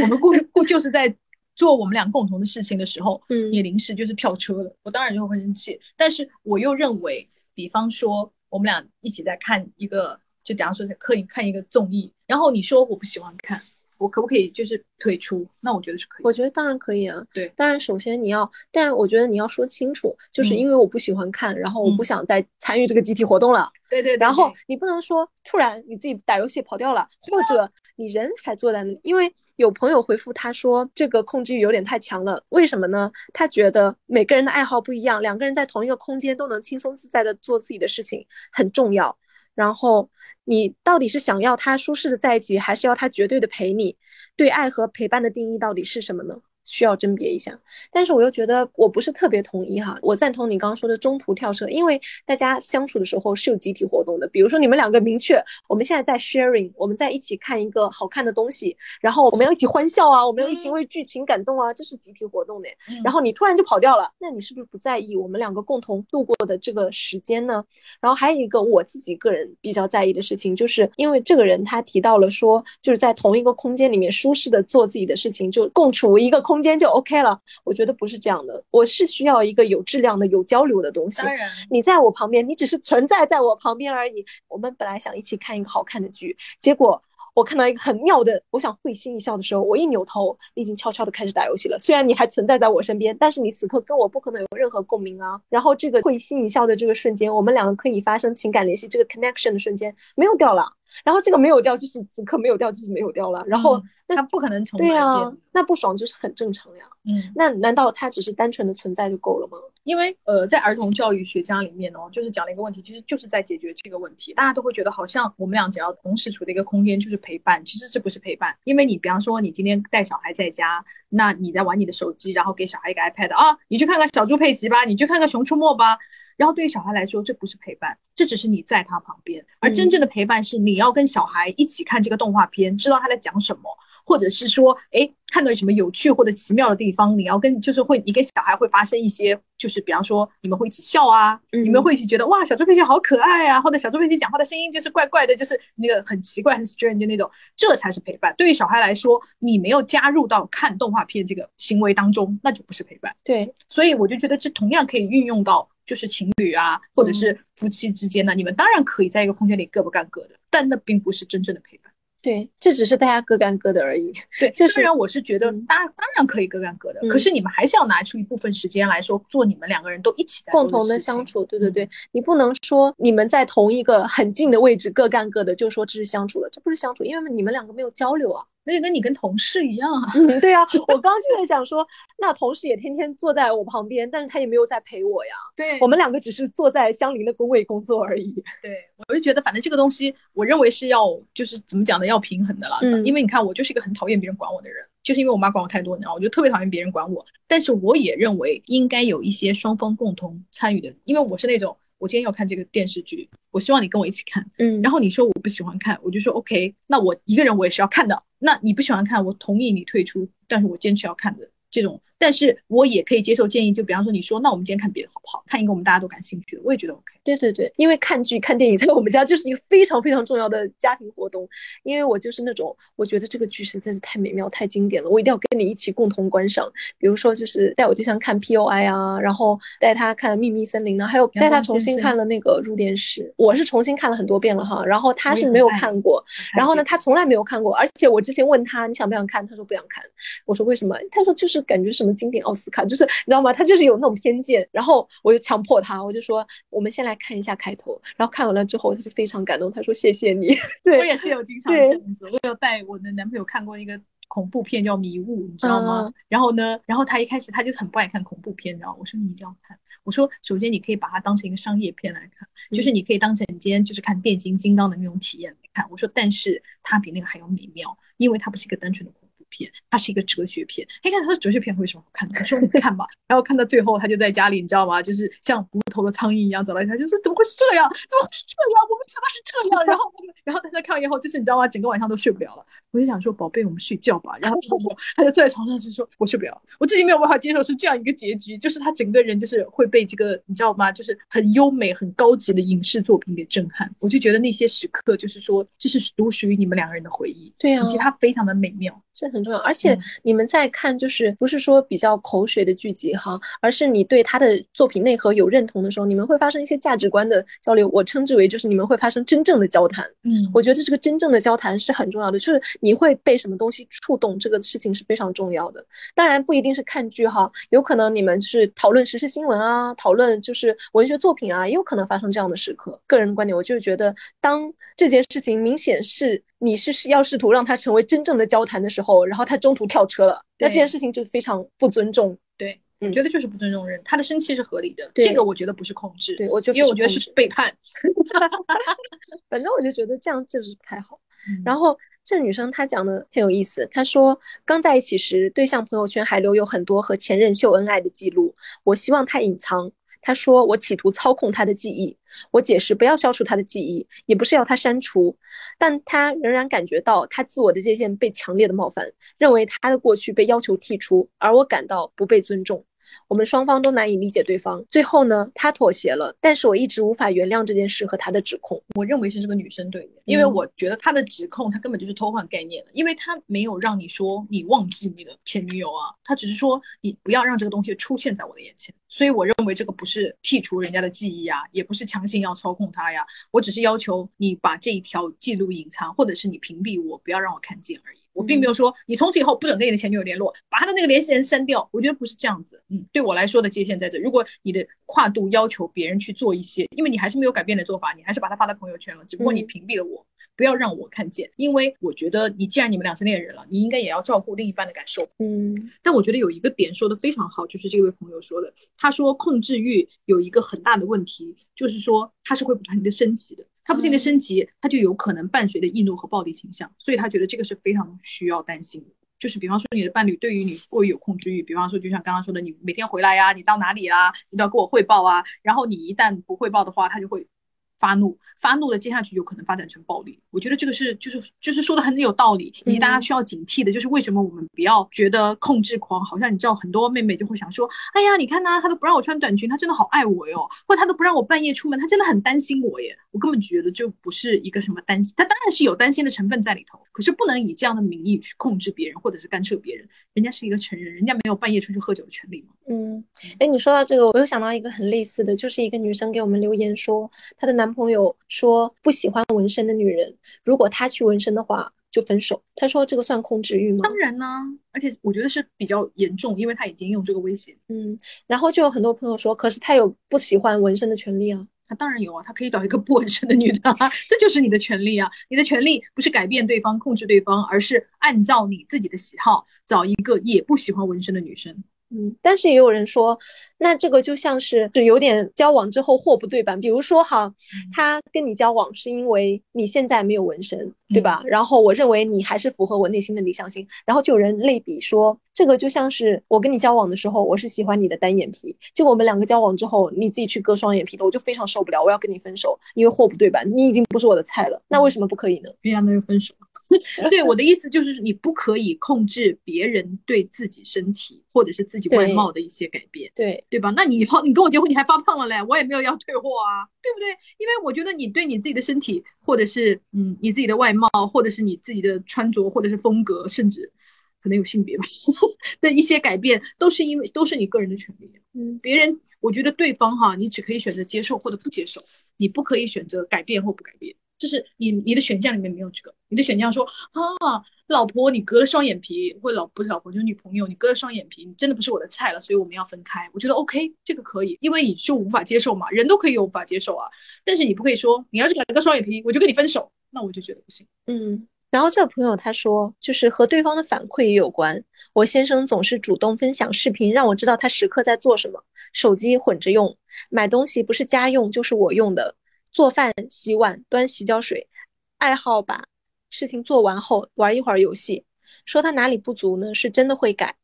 我们过过就是在。做我们俩共同的事情的时候，嗯，你临时就是跳车了，我当然就会生气。但是我又认为，比方说我们俩一起在看一个，就假如说在可以看一个综艺，然后你说我不喜欢看，我可不可以就是退出？那我觉得是可以。我觉得当然可以啊。对，当然首先你要，但我觉得你要说清楚，就是因为我不喜欢看，然后我不想再参与这个集体活动了。对对。然后你不能说突然你自己打游戏跑掉了，或者你人还坐在那里，因为。有朋友回复他说，这个控制欲有点太强了。为什么呢？他觉得每个人的爱好不一样，两个人在同一个空间都能轻松自在的做自己的事情很重要。然后你到底是想要他舒适的在一起，还是要他绝对的陪你？对爱和陪伴的定义到底是什么呢？需要甄别一下，但是我又觉得我不是特别同意哈。我赞同你刚刚说的中途跳车，因为大家相处的时候是有集体活动的。比如说你们两个明确我们现在在 sharing，我们在一起看一个好看的东西，然后我们要一起欢笑啊，我们要一起为剧情感动啊，这是集体活动的。然后你突然就跑掉了，那你是不是不在意我们两个共同度过的这个时间呢？然后还有一个我自己个人比较在意的事情，就是因为这个人他提到了说，就是在同一个空间里面舒适的做自己的事情，就共处一个空。空间就 OK 了，我觉得不是这样的，我是需要一个有质量的、有交流的东西。当然，你在我旁边，你只是存在在我旁边而已。我们本来想一起看一个好看的剧，结果我看到一个很妙的，我想会心一笑的时候，我一扭头，你已经悄悄的开始打游戏了。虽然你还存在在我身边，但是你此刻跟我不可能有任何共鸣啊。然后这个会心一笑的这个瞬间，我们两个可以发生情感联系，这个 connection 的瞬间没有掉了。然后这个没有掉，就是此刻没有掉，就是没有掉了。然后那他不可能重来。对啊，那不爽就是很正常呀。嗯，那难道他只是单纯的存在就够了吗？因为呃，在儿童教育学家里面哦，就是讲了一个问题，其实就是在解决这个问题。大家都会觉得好像我们俩只要同时处在一个空间就是陪伴，其实这不是陪伴。因为你比方说你今天带小孩在家，那你在玩你的手机，然后给小孩一个 iPad 啊，你去看看小猪佩奇吧，你去看看熊出没吧。然后对于小孩来说，这不是陪伴，这只是你在他旁边，而真正的陪伴是你要跟小孩一起看这个动画片，知道他在讲什么，或者是说，哎，看到什么有趣或者奇妙的地方，你要跟就是会，你跟小孩会发生一些，就是比方说你们会一起笑啊，你们会一起觉得哇，小猪佩奇好可爱啊，或者小猪佩奇讲话的声音就是怪怪的，就是那个很奇怪很 strange 那种，这才是陪伴。对于小孩来说，你没有加入到看动画片这个行为当中，那就不是陪伴。对，所以我就觉得这同样可以运用到。就是情侣啊，或者是夫妻之间呢，你们当然可以在一个空间里各不干各的，但那并不是真正的陪伴。对，这只是大家各干各的而已。对，就虽然我是觉得大家当然可以各干各的，可是你们还是要拿出一部分时间来说做你们两个人都一起共同的相处。对对对，你不能说你们在同一个很近的位置各干各的，就说这是相处了，这不是相处，因为你们两个没有交流啊。那就跟你跟同事一样啊。嗯，对啊，我刚就在想说，那同事也天天坐在我旁边，但是他也没有在陪我呀。对，我们两个只是坐在相邻的工位工作而已。对，我就觉得反正这个东西，我认为是要就是怎么讲呢，要平衡的了。嗯，因为你看，我就是一个很讨厌别人管我的人，就是因为我妈管我太多，你知道，我就特别讨厌别人管我。但是我也认为应该有一些双方共同参与的，因为我是那种。我今天要看这个电视剧，我希望你跟我一起看。嗯，然后你说我不喜欢看，我就说 OK，那我一个人我也是要看的。那你不喜欢看，我同意你退出，但是我坚持要看的这种。但是我也可以接受建议，就比方说你说，那我们今天看别的好不好？看一个我们大家都感兴趣的，我也觉得 OK。对对对，因为看剧看电影在我们家就是一个非常非常重要的家庭活动。因为我就是那种我觉得这个剧实在是太美妙、太经典了，我一定要跟你一起共同观赏。比如说，就是带我对象看 P O I 啊，然后带他看《秘密森林》呢，还有带他重新看了那个《入殓师》。我是重新看了很多遍了哈，然后他是没有看过，然后呢，他从来没有看过，而且我之前问他你想不想看，他说不想看。我说为什么？他说就是感觉什么经典奥斯卡，就是你知道吗？他就是有那种偏见。然后我就强迫他，我就说我们先来看一下开头，然后看完了之后他就非常感动，他说谢谢你。对我也是有经常这样子，我有带我的男朋友看过一个。恐怖片叫《迷雾》，你知道吗？然后呢，然后他一开始他就很不爱看恐怖片，你知道我说你一定要看。我说首先你可以把它当成一个商业片来看，就是你可以当成你今天就是看变形金刚的那种体验来看。我说但是它比那个还要美妙，因为它不是一个单纯的恐怖片，它是一个哲学片。哎，看他说哲学片会有什么好看的？我说你看吧。然后看到最后，他就在家里，你知道吗？就是像无头的苍蝇一样走到他就是怎么会是这样？怎么会是这样？我们什么是这样？然后，然后大家看完以后，就是你知道吗？整个晚上都睡不了了。我就想说，宝贝，我们睡觉吧。然后我他就坐在床上就说，我睡不了，我自己没有办法接受是这样一个结局，就是他整个人就是会被这个你知道吗？就是很优美、很高级的影视作品给震撼。我就觉得那些时刻，就是说这是独属于你们两个人的回忆。对呀，以及它非常的美妙，这很重要。而且你们在看，就是不是说比较口水的剧集哈，而是你对他的作品内核有认同的时候，你们会发生一些价值观的交流。我称之为就是你们会发生真正的交谈。嗯，我觉得这个真正的交谈是很重要的，就是。你会被什么东西触动？这个事情是非常重要的。当然不一定是看剧哈，有可能你们是讨论时事新闻啊，讨论就是文学作品啊，也有可能发生这样的时刻。个人观点，我就是觉得，当这件事情明显是你是是要试图让他成为真正的交谈的时候，然后他中途跳车了，那这件事情就非常不尊重。对，我觉得就是不尊重人。他的生气是合理的，这个我觉得不是控制。对，我觉得因为我觉得是背叛。反正我就觉得这样就是不太好。然后。这女生她讲的很有意思，她说刚在一起时，对象朋友圈还留有很多和前任秀恩爱的记录，我希望他隐藏。他说我企图操控他的记忆，我解释不要消除他的记忆，也不是要他删除，但他仍然感觉到他自我的界限被强烈的冒犯，认为他的过去被要求剔除，而我感到不被尊重。我们双方都难以理解对方，最后呢，他妥协了，但是我一直无法原谅这件事和他的指控。我认为是这个女生对的，因为我觉得他的指控他根本就是偷换概念的，因为他没有让你说你忘记你的前女友啊，他只是说你不要让这个东西出现在我的眼前。所以我认为这个不是剔除人家的记忆啊，也不是强行要操控他呀，我只是要求你把这一条记录隐藏，或者是你屏蔽我，不要让我看见而已。我并没有说你从此以后不准跟你的前女友联络，把他的那个联系人删掉。我觉得不是这样子。嗯，对我来说的界限在这。如果你的跨度要求别人去做一些，因为你还是没有改变的做法，你还是把它发到朋友圈了，只不过你屏蔽了我。不要让我看见，因为我觉得你既然你们俩是恋人了，你应该也要照顾另一半的感受。嗯，但我觉得有一个点说的非常好，就是这位朋友说的，他说控制欲有一个很大的问题，就是说他是会不断的升级的，他不停的升级，他就有可能伴随着易怒和暴力倾向，所以他觉得这个是非常需要担心的。就是比方说你的伴侣对于你过于有控制欲，比方说就像刚刚说的，你每天回来呀，你到哪里啦，你都要跟我汇报啊，然后你一旦不汇报的话，他就会。发怒，发怒了接下去有可能发展成暴力。我觉得这个是就是就是说的很有道理，以及大家需要警惕的，就是为什么我们不要觉得控制狂，好像你知道很多妹妹就会想说，哎呀，你看呐，她都不让我穿短裙，她真的好爱我哟，或者他都不让我半夜出门，她真的很担心我耶。我根本觉得就不是一个什么担心，她当然是有担心的成分在里头，可是不能以这样的名义去控制别人或者是干涉别人。人家是一个成人，人家没有半夜出去喝酒的权利吗？嗯，哎，你说到这个，我又想到一个很类似的，就是一个女生给我们留言说，她的男朋友说不喜欢纹身的女人，如果她去纹身的话就分手。他说这个算控制欲吗？当然呢，而且我觉得是比较严重，因为他已经用这个威胁。嗯，然后就有很多朋友说，可是他有不喜欢纹身的权利啊。他当然有啊，他可以找一个不纹身的女的，这就是你的权利啊。你的权利不是改变对方、控制对方，而是按照你自己的喜好找一个也不喜欢纹身的女生。嗯，但是也有人说，那这个就像是是有点交往之后货不对版。比如说哈，他跟你交往是因为你现在没有纹身，对吧？然后我认为你还是符合我内心的理想型。然后就有人类比说，这个就像是我跟你交往的时候，我是喜欢你的单眼皮，结果我们两个交往之后，你自己去割双眼皮了，我就非常受不了，我要跟你分手，因为货不对版，你已经不是我的菜了。那为什么不可以呢？对呀，那就分手。对我的意思就是你不可以控制别人对自己身体或者是自己外貌的一些改变，对对吧？那你以后你跟我结婚你还发胖了嘞，我也没有要退货啊，对不对？因为我觉得你对你自己的身体或者是嗯你自己的外貌或者是你自己的穿着或者是风格，甚至可能有性别吧 的一些改变，都是因为都是你个人的权利。嗯，别人我觉得对方哈，你只可以选择接受或者不接受，你不可以选择改变或不改变。就是你你的选项里面没有这个，你的选项说啊，老婆你割了双眼皮，或老不是老婆就是女朋友，你割了双眼皮，你真的不是我的菜了，所以我们要分开。我觉得 OK，这个可以，因为你就无法接受嘛，人都可以有无法接受啊，但是你不可以说你要是改了双眼皮，我就跟你分手，那我就觉得不行。嗯，然后这个朋友他说，就是和对方的反馈也有关。我先生总是主动分享视频，让我知道他时刻在做什么，手机混着用，买东西不是家用就是我用的。做饭、洗碗、端洗脚水，爱好把事情做完后玩一会儿游戏。说他哪里不足呢？是真的会改。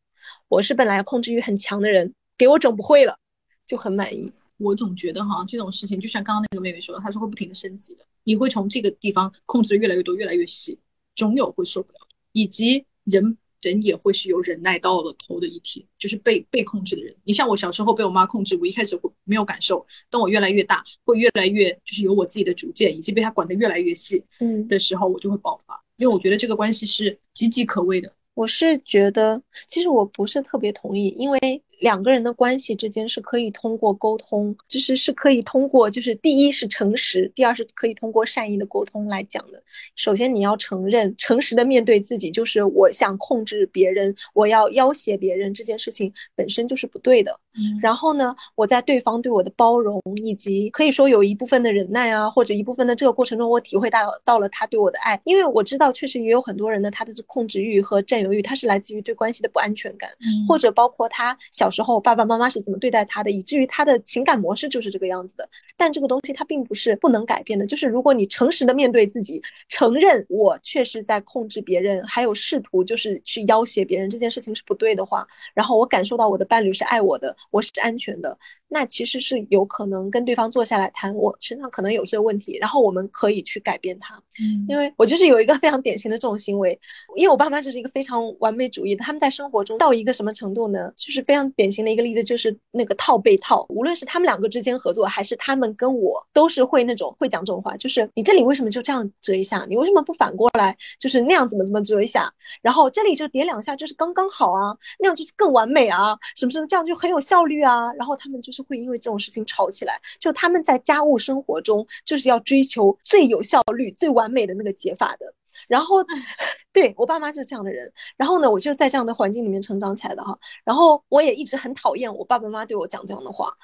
我是本来控制欲很强的人，给我整不会了，就很满意。我总觉得哈，这种事情就像刚刚那个妹妹说的，她是会不停的升级的。你会从这个地方控制的越来越多，越来越细，总有会受不了的。以及人。人也会是有忍耐到了头的一天，就是被被控制的人。你像我小时候被我妈控制，我一开始会没有感受，当我越来越大，会越来越就是有我自己的主见，以及被她管得越来越细，嗯的时候，我就会爆发。因为我觉得这个关系是岌岌可危的。我是觉得，其实我不是特别同意，因为两个人的关系之间是可以通过沟通，就是是可以通过，就是第一是诚实，第二是可以通过善意的沟通来讲的。首先你要承认，诚实的面对自己，就是我想控制别人，我要要挟别人这件事情本身就是不对的。嗯，然后呢，我在对方对我的包容，以及可以说有一部分的忍耐啊，或者一部分的这个过程中，我体会到到了他对我的爱，因为我知道确实也有很多人呢，他的控制欲和占有欲，他是来自于对关系的不安全感，嗯。或者包括他小时候爸爸妈妈是怎么对待他的，以至于他的情感模式就是这个样子的。但这个东西它并不是不能改变的，就是如果你诚实的面对自己，承认我确实在控制别人，还有试图就是去要挟别人这件事情是不对的话，然后我感受到我的伴侣是爱我的，我是安全的，那其实是有可能跟对方坐下来谈，我身上可能有这个问题，然后我们可以去改变它。嗯因为我就是有一个非常典型的这种行为，因为我爸妈就是一个非常完美主义的，他们在生活中到一个什么程度呢？就是非常典型的一个例子，就是那个套被套，无论是他们两个之间合作，还是他们跟我，都是会那种会讲这种话，就是你这里为什么就这样折一下？你为什么不反过来，就是那样怎么怎么折一下？然后这里就叠两下，就是刚刚好啊，那样就是更完美啊，什么什么这样就很有效率啊。然后他们就是会因为这种事情吵起来，就他们在家务生活中就是要追求最有效率、最完美的那个解法的。然后，对我爸妈就是这样的人。然后呢，我就是在这样的环境里面成长起来的哈。然后我也一直很讨厌我爸爸妈妈对我讲这样的话。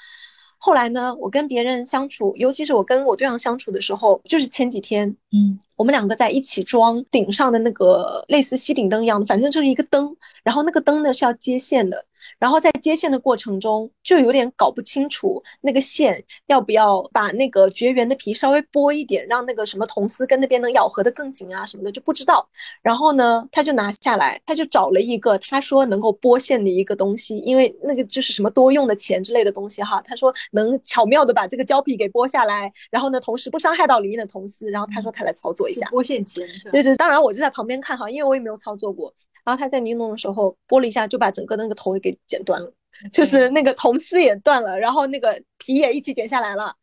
后来呢，我跟别人相处，尤其是我跟我对象相处的时候，就是前几天，嗯我们两个在一起装顶上的那个类似吸顶灯一样的，反正就是一个灯。然后那个灯呢是要接线的，然后在接线的过程中就有点搞不清楚那个线要不要把那个绝缘的皮稍微剥一点，让那个什么铜丝跟那边能咬合的更紧啊什么的就不知道。然后呢，他就拿下来，他就找了一个他说能够剥线的一个东西，因为那个就是什么多用的钱之类的东西哈，他说能巧妙的把这个胶皮给剥下来，然后呢，同时不伤害到里面的铜丝，然后他说他来操作一下。剥线钳？对对，当然我就在旁边看哈，因为我也没有操作过。然后他在尼龙的时候拨了一下，就把整个那个头给剪断了，就是那个铜丝也断了，然后那个皮也一起剪下来了。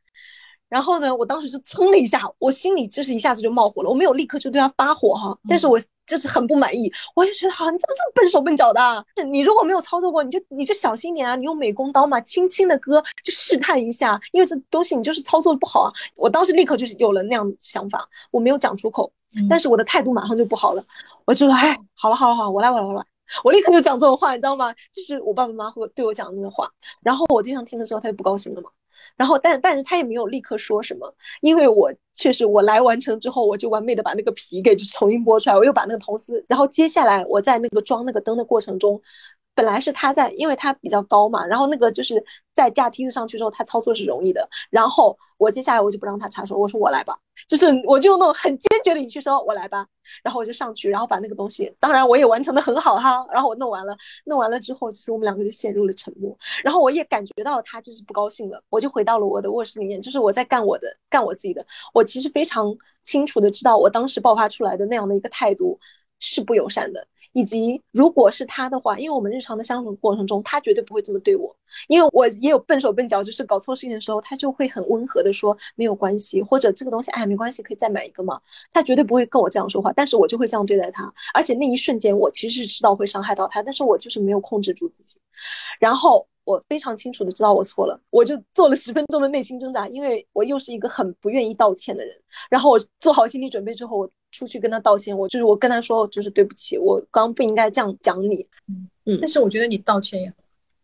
然后呢，我当时就噌了一下，我心里就是一下子就冒火了。我没有立刻就对他发火哈，但是我就是很不满意，我就觉得哈，你怎么这么笨手笨脚的啊？你如果没有操作过，你就你就小心点啊，你用美工刀嘛，轻轻的割，就试探一下，因为这东西你就是操作的不好啊。我当时立刻就是有了那样想法，我没有讲出口，但是我的态度马上就不好了。我就说，哎，好了好了好了，我来我来我来，我立刻就讲这种话，你知道吗？就是我爸爸妈妈会对我讲那个话，然后我对象听了之后他就不高兴了嘛。然后，但但是他也没有立刻说什么，因为我确实我来完成之后，我就完美的把那个皮给就重新剥出来，我又把那个铜丝，然后接下来我在那个装那个灯的过程中，本来是他在，因为他比较高嘛，然后那个就是在架梯子上去之后，他操作是容易的。然后我接下来我就不让他插手，我说我来吧，就是我就用那种很坚决的语气说，我来吧。然后我就上去，然后把那个东西，当然我也完成的很好哈。然后我弄完了，弄完了之后，其实我们两个就陷入了沉默。然后我也感觉到他就是不高兴了，我就回到了我的卧室里面，就是我在干我的，干我自己的。我其实非常清楚的知道，我当时爆发出来的那样的一个态度是不友善的。以及如果是他的话，因为我们日常的相处过程中，他绝对不会这么对我，因为我也有笨手笨脚，就是搞错事情的时候，他就会很温和的说没有关系，或者这个东西哎没关系，可以再买一个嘛，他绝对不会跟我这样说话，但是我就会这样对待他，而且那一瞬间我其实是知道会伤害到他，但是我就是没有控制住自己，然后。我非常清楚的知道我错了，我就做了十分钟的内心挣扎，因为我又是一个很不愿意道歉的人。然后我做好心理准备之后，我出去跟他道歉。我就是我跟他说，就是对不起，我刚不应该这样讲你。嗯嗯。但是我觉得你道歉也，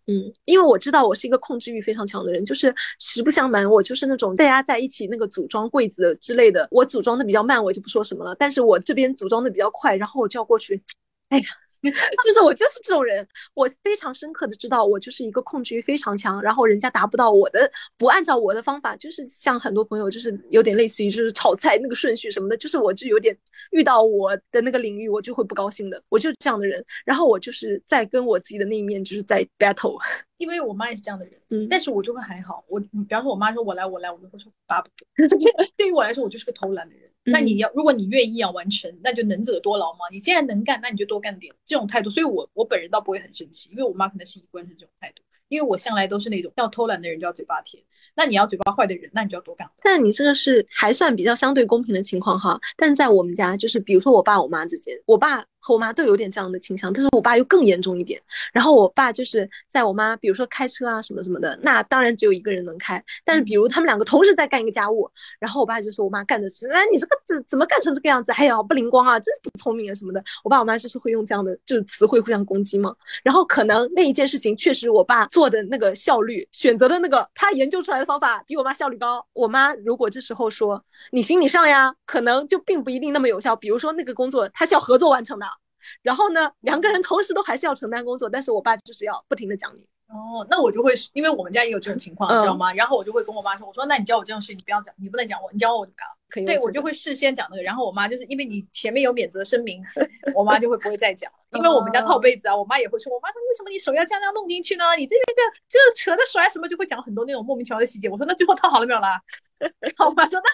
嗯，因为我知道我是一个控制欲非常强的人，就是实不相瞒，我就是那种大家在一起那个组装柜子之类的，我组装的比较慢，我就不说什么了。但是我这边组装的比较快，然后我就要过去，哎呀。就是我就是这种人，我非常深刻的知道我就是一个控制欲非常强，然后人家达不到我的，不按照我的方法，就是像很多朋友就是有点类似于就是炒菜那个顺序什么的，就是我就有点遇到我的那个领域我就会不高兴的，我就是这样的人，然后我就是在跟我自己的那一面就是在 battle。因为我妈也是这样的人，嗯，但是我就会还好，我比方说我妈说我来我来，我就会说巴不得。对于我来说，我就是个偷懒的人。那你要如果你愿意要完成，那就能者多劳嘛。你既然能干，那你就多干点。这种态度，所以我我本人倒不会很生气，因为我妈可能是一贯是这种态度。因为我向来都是那种要偷懒的人就要嘴巴甜，那你要嘴巴坏的人，那你就要多干。但你这个是还算比较相对公平的情况哈。但是在我们家，就是比如说我爸我妈之间，我爸。和我妈都有点这样的倾向，但是我爸又更严重一点。然后我爸就是在我妈，比如说开车啊什么什么的，那当然只有一个人能开。但是比如他们两个同时在干一个家务，然后我爸就说我妈干的是，哎，你这个怎怎么干成这个样子？哎呀，不灵光啊，真是不聪明啊什么的。我爸我妈就是会用这样的就是词汇互相攻击嘛。然后可能那一件事情确实我爸做的那个效率，选择的那个他研究出来的方法比我妈效率高。我妈如果这时候说你行你上呀，可能就并不一定那么有效。比如说那个工作他是要合作完成的。然后呢，两个人同时都还是要承担工作，但是我爸就是要不停的讲你。哦，那我就会，因为我们家也有这种情况，知道吗？然后我就会跟我妈说，我说那你教我这种事，你不要讲，你不能讲我，你讲我我就干了。可以。对，我就会事先讲那个，然后我妈就是因为你前面有免责声明，我妈就会不会再讲。因为我们家套被子啊，我妈也会说，我妈说为什么你手要这样这样弄进去呢？你这个这个扯着甩什么，就会讲很多那种莫名其妙的细节。我说那最后套好了没有啦？然后我妈说那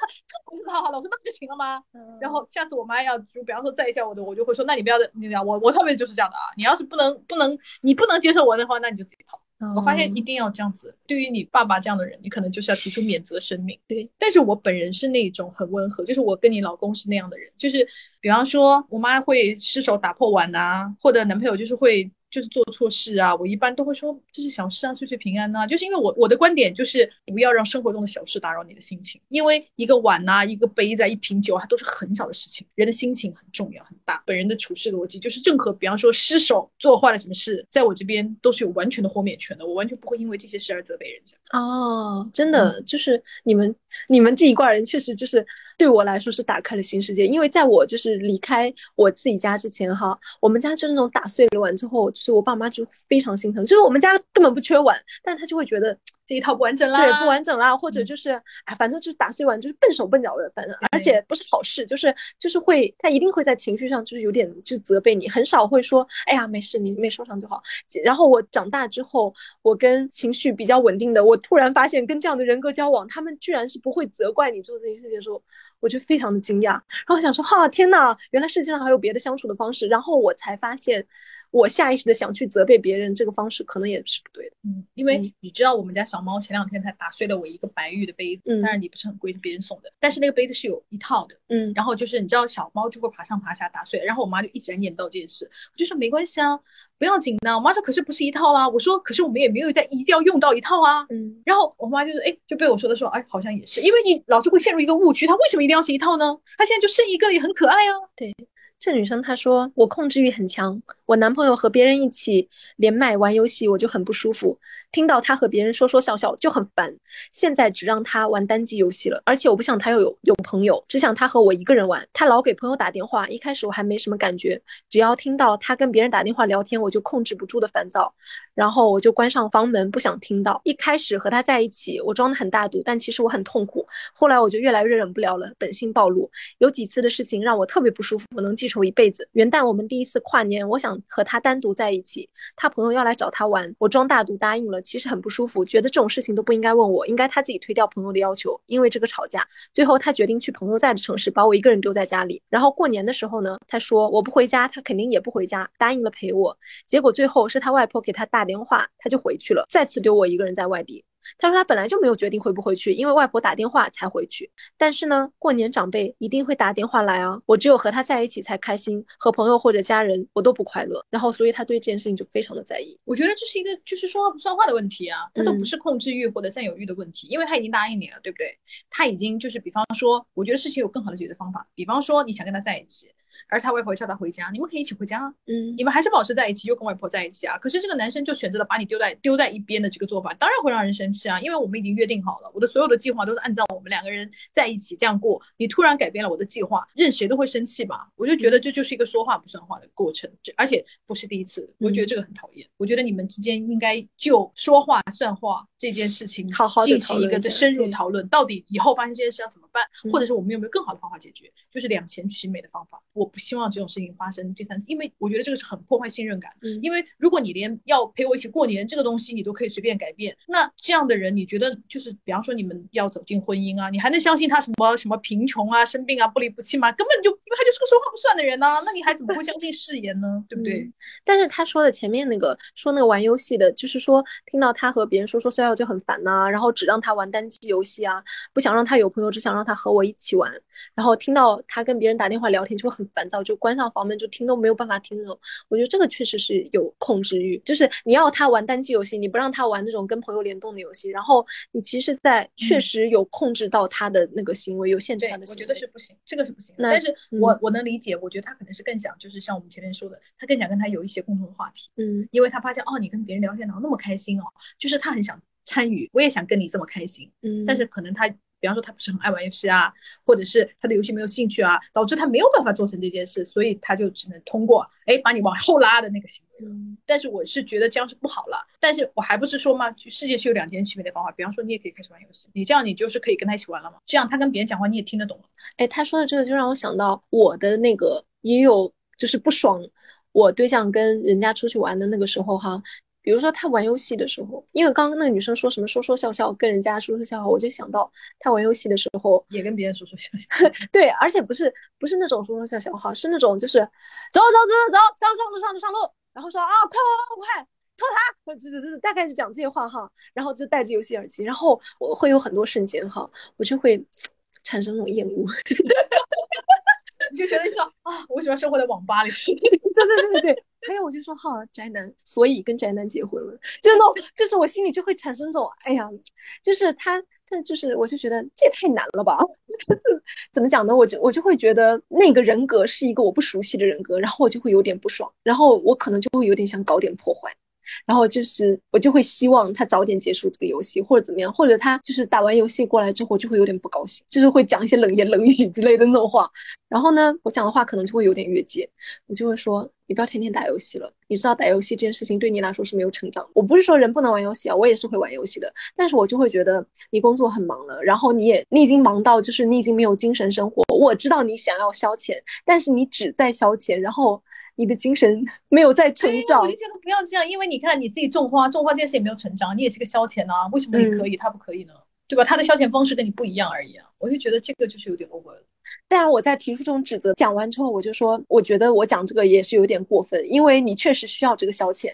不是套好了，我说那不就行了吗？然后下次我妈要就比方说再一下我的，我就会说那你不要你讲我我套被子就是这样的啊，你要是不能不能你不能接受我的话，那你就自己套。我发现一定要这样子。对于你爸爸这样的人，你可能就是要提出免责声明。对，但是我本人是那种很温和，就是我跟你老公是那样的人，就是比方说我妈会失手打破碗呐，或者男朋友就是会。就是做错事啊，我一般都会说这是小事啊，岁岁平安呐。就是因为我我的观点就是不要让生活中的小事打扰你的心情，因为一个碗呐，一个杯子，一瓶酒，它都是很小的事情，人的心情很重要很大。本人的处事逻辑就是，任何比方说失手做坏了什么事，在我这边都是有完全的豁免权的，我完全不会因为这些事而责备人家。哦，真的就是你们你们这一挂人确实就是对我来说是打开了新世界，因为在我就是离开我自己家之前哈，我们家就那种打碎了碗之后。就是我爸妈就非常心疼，就是我们家根本不缺碗，但他就会觉得 这一套不完整啦，对，不完整啦，或者就是哎，反正就是打碎碗就是笨手笨脚的，反正而且不是好事，就是就是会他一定会在情绪上就是有点就责备你，很少会说哎呀没事，你没受伤就好。然后我长大之后，我跟情绪比较稳定的，我突然发现跟这样的人格交往，他们居然是不会责怪你做这件事情的时候，我就非常的惊讶，然后想说哈天呐，原来世界上还有别的相处的方式，然后我才发现。我下意识的想去责备别人，这个方式可能也是不对的。嗯，因为你知道我们家小猫前两天才打碎了我一个白玉的杯子，嗯当然你不是很贵，是别人送的。但是那个杯子是有一套的。嗯，然后就是你知道小猫就会爬上爬下打碎，然后我妈就一直念叨这件事，我就说没关系啊，不要紧的。我妈说可是不是一套啊，我说可是我们也没有在一定要用到一套啊。嗯，然后我妈就是哎就被我说的说哎好像也是，因为你老是会陷入一个误区，它为什么一定要是一套呢？它现在就剩一个也很可爱啊。对。这女生她说我控制欲很强，我男朋友和别人一起连麦玩游戏我就很不舒服，听到他和别人说说笑笑就很烦。现在只让他玩单机游戏了，而且我不想他又有有朋友，只想他和我一个人玩。他老给朋友打电话，一开始我还没什么感觉，只要听到他跟别人打电话聊天，我就控制不住的烦躁。然后我就关上房门，不想听到。一开始和他在一起，我装的很大度，但其实我很痛苦。后来我就越来越忍不了了，本性暴露。有几次的事情让我特别不舒服，我能记仇一辈子。元旦我们第一次跨年，我想和他单独在一起，他朋友要来找他玩，我装大度答应了。其实很不舒服，觉得这种事情都不应该问我，应该他自己推掉朋友的要求。因为这个吵架，最后他决定去朋友在的城市，把我一个人丢在家里。然后过年的时候呢，他说我不回家，他肯定也不回家，答应了陪我。结果最后是他外婆给他打电话，他就回去了，再次丢我一个人在外地。他说他本来就没有决定回不回去，因为外婆打电话才回去。但是呢，过年长辈一定会打电话来啊，我只有和他在一起才开心，和朋友或者家人我都不快乐。然后所以他对这件事情就非常的在意。我觉得这是一个就是说话不算话的问题啊，他都不是控制欲或者占有欲的问题，因为他已经答应你了，对不对？他已经就是比方说，我觉得事情有更好的解决方法，比方说你想跟他在一起。而他外婆叫他回家，你们可以一起回家啊。嗯，你们还是保持在一起，又跟外婆在一起啊。可是这个男生就选择了把你丢在丢在一边的这个做法，当然会让人生气啊。因为我们已经约定好了，我的所有的计划都是按照我们两个人在一起这样过。你突然改变了我的计划，任谁都会生气吧？我就觉得这就是一个说话不算话的过程，这而且不是第一次。我觉得这个很讨厌。我觉得你们之间应该就说话算话这件事情好好进行一个深入讨论，到底以后发生这件事要怎么办，或者是我们有没有更好的方法解决？就是两全其美的方法。我不希望这种事情。发生第三次，因为我觉得这个是很破坏信任感。嗯，因为如果你连要陪我一起过年这个东西你都可以随便改变，那这样的人，你觉得就是比方说你们要走进婚姻啊，你还能相信他什么什么贫穷啊、生病啊、不离不弃吗？根本就因为他就是个说话不算的人呢，那你还怎么会相信誓言呢？对不对？但是他说的前面那个说那个玩游戏的，就是说听到他和别人说说笑笑就很烦呐，然后只让他玩单机游戏啊，不想让他有朋友，只想让他和我一起玩，然后听到他跟别人打电话聊天就会很烦躁，就关上房门就听都没有办法听那种。我觉得这个确实是有控制欲，就是你要他玩单机游戏，你不让他玩那种跟朋友联动的游戏，然后你其实，在确实有控制到他的那个行为，有限制他的行为。我觉得是不行，这个是不行。但是我我能理解，我觉得他可能是更想，就是像我们前面说的，他更想跟他有一些共同的话题。嗯，因为他发现哦，你跟别人聊天聊那么开心哦，就是他很想参与，我也想跟你这么开心。嗯，但是可能他。比方说他不是很爱玩游戏啊，或者是他的游戏没有兴趣啊，导致他没有办法做成这件事，所以他就只能通过哎把你往后拉的那个行为。嗯，但是我是觉得这样是不好了。但是我还不是说嘛，世界是有两全其美的方法。比方说你也可以开始玩游戏，你这样你就是可以跟他一起玩了嘛。这样他跟别人讲话你也听得懂了。哎，他说的这个就让我想到我的那个也有就是不爽，我对象跟人家出去玩的那个时候哈。比如说他玩游戏的时候，因为刚刚那个女生说什么说说笑笑，跟人家说说笑笑，我就想到他玩游戏的时候也跟别人说说笑笑。对，而且不是不是那种说说笑笑哈，是那种就是走走走走走上上路上路上路，然后说啊快快快快偷塔，就是就是大概是讲这些话哈，然后就戴着游戏耳机，然后我会有很多瞬间哈，我就会产生那种厌恶。你就觉得说啊，我喜欢生活在网吧里。对对对对对，还有我就说哈宅男，所以跟宅男结婚了，就那，就是我心里就会产生这种，哎呀，就是他，他就是我就觉得这也太难了吧？怎么讲呢？我就我就会觉得那个人格是一个我不熟悉的人格，然后我就会有点不爽，然后我可能就会有点想搞点破坏。然后就是我就会希望他早点结束这个游戏，或者怎么样，或者他就是打完游戏过来之后，就会有点不高兴，就是会讲一些冷言冷语之类的那种话。然后呢，我讲的话可能就会有点越界，我就会说你不要天天打游戏了，你知道打游戏这件事情对你来说是没有成长。我不是说人不能玩游戏啊，我也是会玩游戏的，但是我就会觉得你工作很忙了，然后你也你已经忙到就是你已经没有精神生活。我知道你想要消遣，但是你只在消遣，然后。你的精神 没有在成长，我就觉得不要这样，因为你看你自己种花，种花这件事也没有成长，你也是个消遣啊，为什么你可以，他不可以呢？对吧？他的消遣方式跟你不一样而已啊，我就觉得这个就是有点 over 了。当然，我在提出这种指责，讲完之后，我就说，我觉得我讲这个也是有点过分，因为你确实需要这个消遣，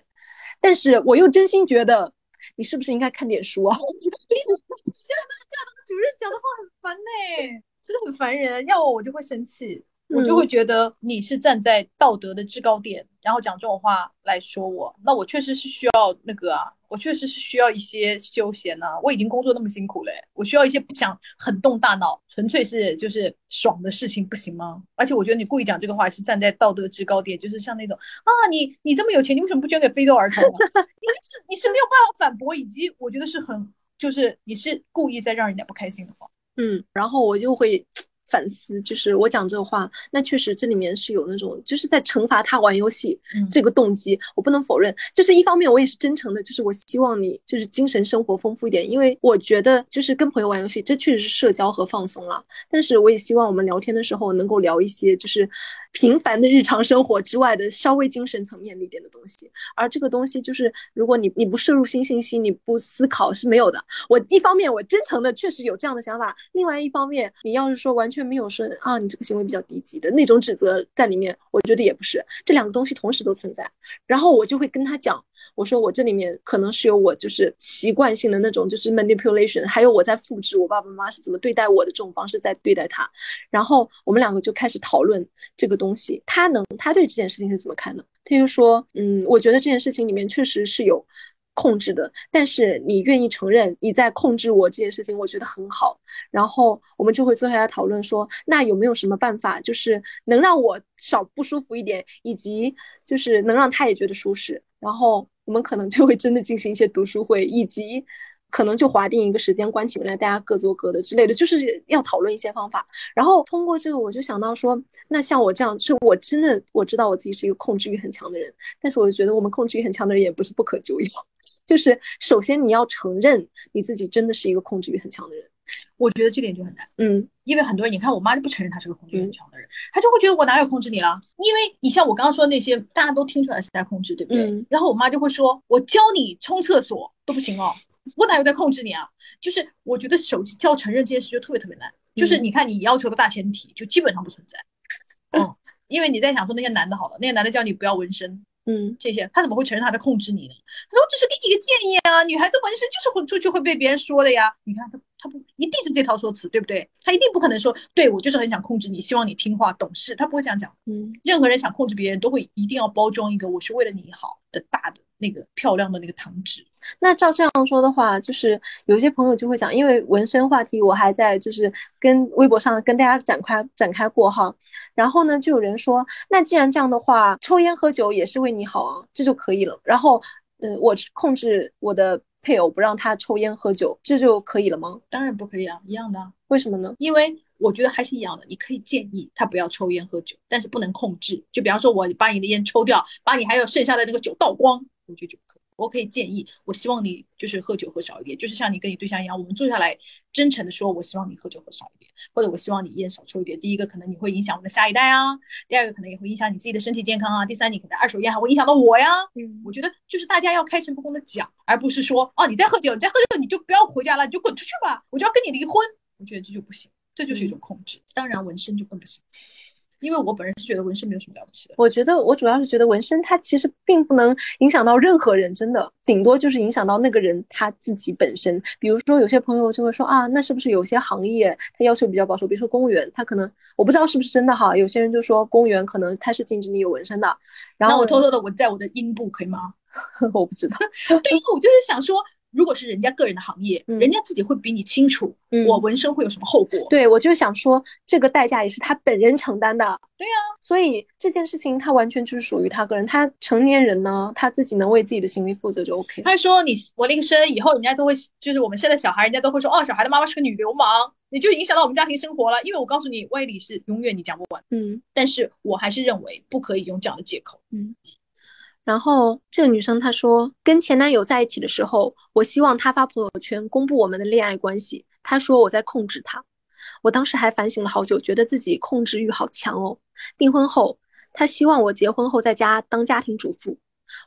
但是我又真心觉得，你是不是应该看点书啊？这样的这样的主任讲的话很烦呢，真的很烦人，要我我就会生气。我就会觉得你是站在道德的制高点，然后讲这种话来说我，那我确实是需要那个啊。我确实是需要一些休闲呐、我已经工作那么辛苦了，我需要一些不想很动大脑，纯粹是就是爽的事情，不行吗？而且我觉得你故意讲这个话是站在道德制高点，就是像那种啊，你你这么有钱，你为什么不捐给非洲儿童呢？你就是你是没有办法反驳，以及我觉得是很就是你是故意在让人家不开心的话。嗯，然后我就会反思，就是我讲这个话，那确实这里面是有那种就是在惩罚他玩游戏嗯这个动机，我不能否认。就是一方面我也是真诚的，就是我希望你就是精神生活丰富一点，因为我觉得就是跟朋友玩游戏，这确实是社交和放松了。但是我也希望我们聊天的时候能够聊一些就是平凡的日常生活之外的稍微精神层面一点的东西。而这个东西就是如果你你不摄入新信息，你不思考是没有的。我一方面我真诚的确实有这样的想法，另外一方面你要是说完全没有说啊你这个行为比较低级的那种指责在里面，我觉得也不是，这两个东西同时都存在。然后我就会跟他讲，我说我这里面可能是有我就是习惯性的那种就是 manipulation，还有我在复制我爸爸妈妈是怎么对待我的这种方式在对待他。然后我们两个就开始讨论这个东西，他能他对这件事情是怎么看的？他就说，嗯，我觉得这件事情里面确实是有控制的，但是你愿意承认你在控制我这件事情，我觉得很好。然后我们就会坐下来讨论说，那有没有什么办法，就是能让我少不舒服一点，以及就是能让他也觉得舒适。然后我们可能就会真的进行一些读书会，以及可能就划定一个时间，关起门来大家各做各的之类的，就是要讨论一些方法。然后通过这个，我就想到说，那像我这样，是我真的我知道我自己是一个控制欲很强的人，但是我觉得我们控制欲很强的人也不是不可救药。就是首先你要承认你自己真的是一个控制欲很强的人，我觉得这点就很难，嗯因为很多人，你看我妈就不承认她是个控制欲很强的人，她就会觉得我哪有控制你了？因为你像我刚刚说的那些，大家都听出来是在控制，对不对？嗯然后我妈就会说，我教你冲厕所都不行哦，我哪有在控制你啊？就是我觉得手机叫承认这件事就特别特别难，就是嗯你看你要求的大前提就基本上不存在，嗯，因为你在想说那些男的好了，那些男的叫你不要纹身，嗯这些，他怎么会承认他在控制你呢？他说我只是给你一个建议啊，女孩子纹身就是会出去会被别人说的呀。你看他他不一定是这套说辞，对不对？他一定不可能说对我就是很想控制你，希望你听话懂事，他不会这样讲。嗯任何人想控制别人都会一定要包装一个我是为了你好的大的那个漂亮的那个糖纸。那照这样说的话，就是有些朋友就会讲，因为纹身话题我还在就是跟微博上跟大家展开展开过哈，然后呢就有人说，那既然这样的话，抽烟喝酒也是为你好啊，这就可以了。然后，呃，我控制我的配偶不让他抽烟喝酒，这就可以了吗？当然不可以啊，一样的啊，为什么呢？因为我觉得还是一样的，你可以建议他不要抽烟喝酒，但是不能控制。就比方说，我把你的烟抽掉，把你还有剩下的那个酒倒光，我觉得就可以。我可以建议，我希望你就是喝酒喝少一点，就是像你跟你对象一样，我们坐下来真诚的说，我希望你喝酒喝少一点，或者我希望你烟少抽一点。第一个可能你会影响我们的下一代啊，第二个可能也会影响你自己的身体健康啊，第三你可能二手烟还会影响到我呀。嗯我觉得就是大家要开诚布公的讲，而不是说哦你在喝酒，你在喝酒你就不要回家了，你就滚出去吧，我就要跟你离婚。我觉得这就不行，这就是一种控制。当然纹身就更不行，因为我本人是觉得纹身没有什么了不起的。我觉得我主要是觉得纹身它其实并不能影响到任何人，真的，顶多就是影响到那个人他自己本身。比如说有些朋友就会说啊，那是不是有些行业他要求比较保守？比如说公务员，他可能我不知道是不是真的哈，有些人就说公务员可能他是禁止你有纹身的，然后那我偷偷的纹在我的阴部可以吗？我不知道，但是我就是想说，如果是人家个人的行业，嗯人家自己会比你清楚嗯我纹身会有什么后果。对我就是想说这个代价也是他本人承担的。对呀、所以这件事情他完全就是属于他个人，他成年人呢，他自己能为自己的行为负责就 OK 了。他说你纹了一个身以后，人家都会就是我们生的小孩，人家都会说哦，小孩的妈妈是个女流氓，你就影响到我们家庭生活了。因为我告诉你，歪理是永远你讲不完。嗯。但是我还是认为不可以用这样的借口。然后这个女生她说，跟前男友在一起的时候，我希望他发朋友圈公布我们的恋爱关系。他说我在控制他，我当时还反省了好久，觉得自己控制欲好强哦。订婚后，他希望我结婚后在家当家庭主妇。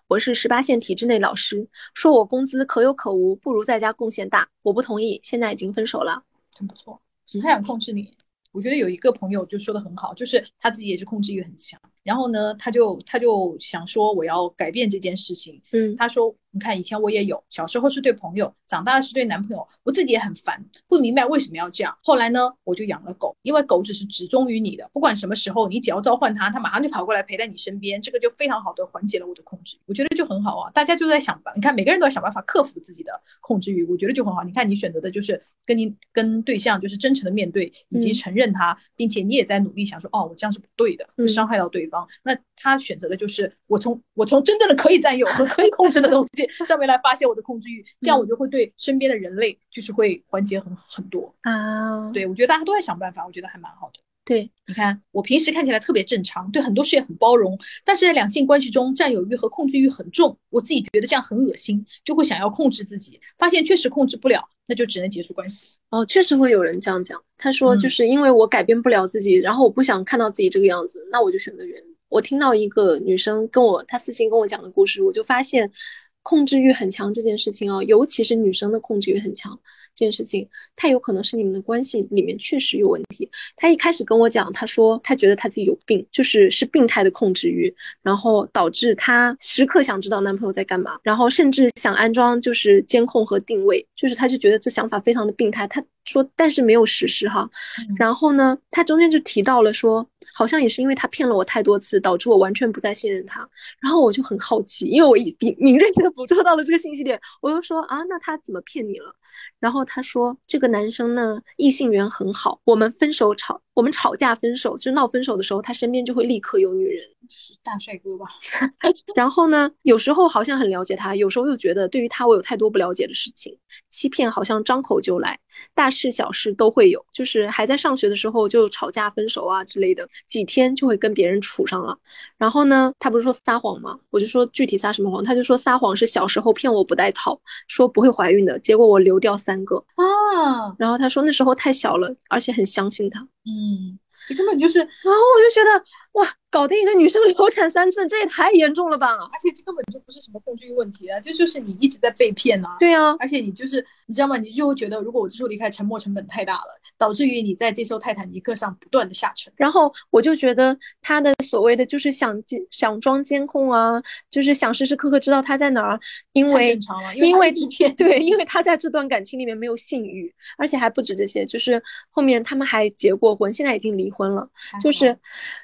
我是十八线体制内老师，说我工资可有可无，不如在家贡献大。我不同意，现在已经分手了。很不错，是他想控制你。我觉得有一个朋友就说的很好，就是他自己也是控制欲很强，然后呢，他就他就想说我要改变这件事情。嗯，他说，你看以前我也有，小时候是对朋友，长大是对男朋友，我自己也很烦，不明白为什么要这样。后来呢，我就养了狗，因为狗只是只忠于你的，不管什么时候你只要召唤它，它马上就跑过来陪在你身边，这个就非常好的缓解了我的控制。我觉得就很好啊，大家就在想吧，你看每个人都在想办法克服自己的控制欲，我觉得就很好。你看你选择的就是跟你跟对象就是真诚的面对，以及承认他，并且你也在努力想说，哦，我这样是不对的，会伤害到对方。那他选择的就是我从我从真正的可以占有和可以控制的东西 上面来发泄我的控制欲，这样我就会对身边的人类就是会缓解很很多啊。对，我觉得大家都在想办法，我觉得还蛮好的。对，你看我平时看起来特别正常，对很多事也很包容，但是在两性关系中占有欲和控制欲很重，我自己觉得这样很恶心，就会想要控制自己，发现确实控制不了，那就只能结束关系。哦，确实会有人这样讲，他说就是因为我改变不了自己，然后我不想看到自己这个样子，那我就选择远离。我听到一个女生跟我她私信跟我讲的故事，我就发现控制欲很强这件事情哦，尤其是女生的控制欲很强。这件事情，他有可能是你们的关系里面确实有问题。他一开始跟我讲，他说他觉得他自己有病，就是是病态的控制欲，然后导致他时刻想知道男朋友在干嘛，然后甚至想安装就是监控和定位，就是他就觉得这想法非常的病态。他说，但是没有实施哈。然后呢，他中间就提到了说，好像也是因为他骗了我太多次，导致我完全不再信任他。然后我就很好奇，因为我已敏敏锐的捕捉到了这个信息点，我就说啊，那他怎么骗你了？然后他说，这个男生呢，异性缘很好。我们分手吵，我们吵架分手，就闹分手的时候，他身边就会立刻有女人，就是大帅哥吧。然后呢，有时候好像很了解他，有时候又觉得对于他我有太多不了解的事情。欺骗好像张口就来，大事小事都会有。就是还在上学的时候就吵架分手啊之类的，几天就会跟别人处上了。然后呢，他不是说撒谎吗？我就说具体撒什么谎？他就说撒谎是小时候骗我不戴套，说不会怀孕的，结果我流掉三个啊。然后他说那时候太小了，而且很相信他。嗯，这根本就是，然后我就觉得哇。搞定一个女生流产三次，这也太严重了吧！而且这根本就不是什么控制欲问题啊，这就是你一直在被骗呐。对啊，而且你就是你知道吗？你就会觉得，如果我这时候离开，沉没成本太大了，导致于你在这艘泰坦尼克上不断的下沉。然后我就觉得他的所谓的就是想监想装监控啊，就是想时时刻刻知道他在哪儿，因为因为制片对，因为他在这段感情里面没有信誉，而且还不止这些，就是后面他们还结过婚，现在已经离婚了，就是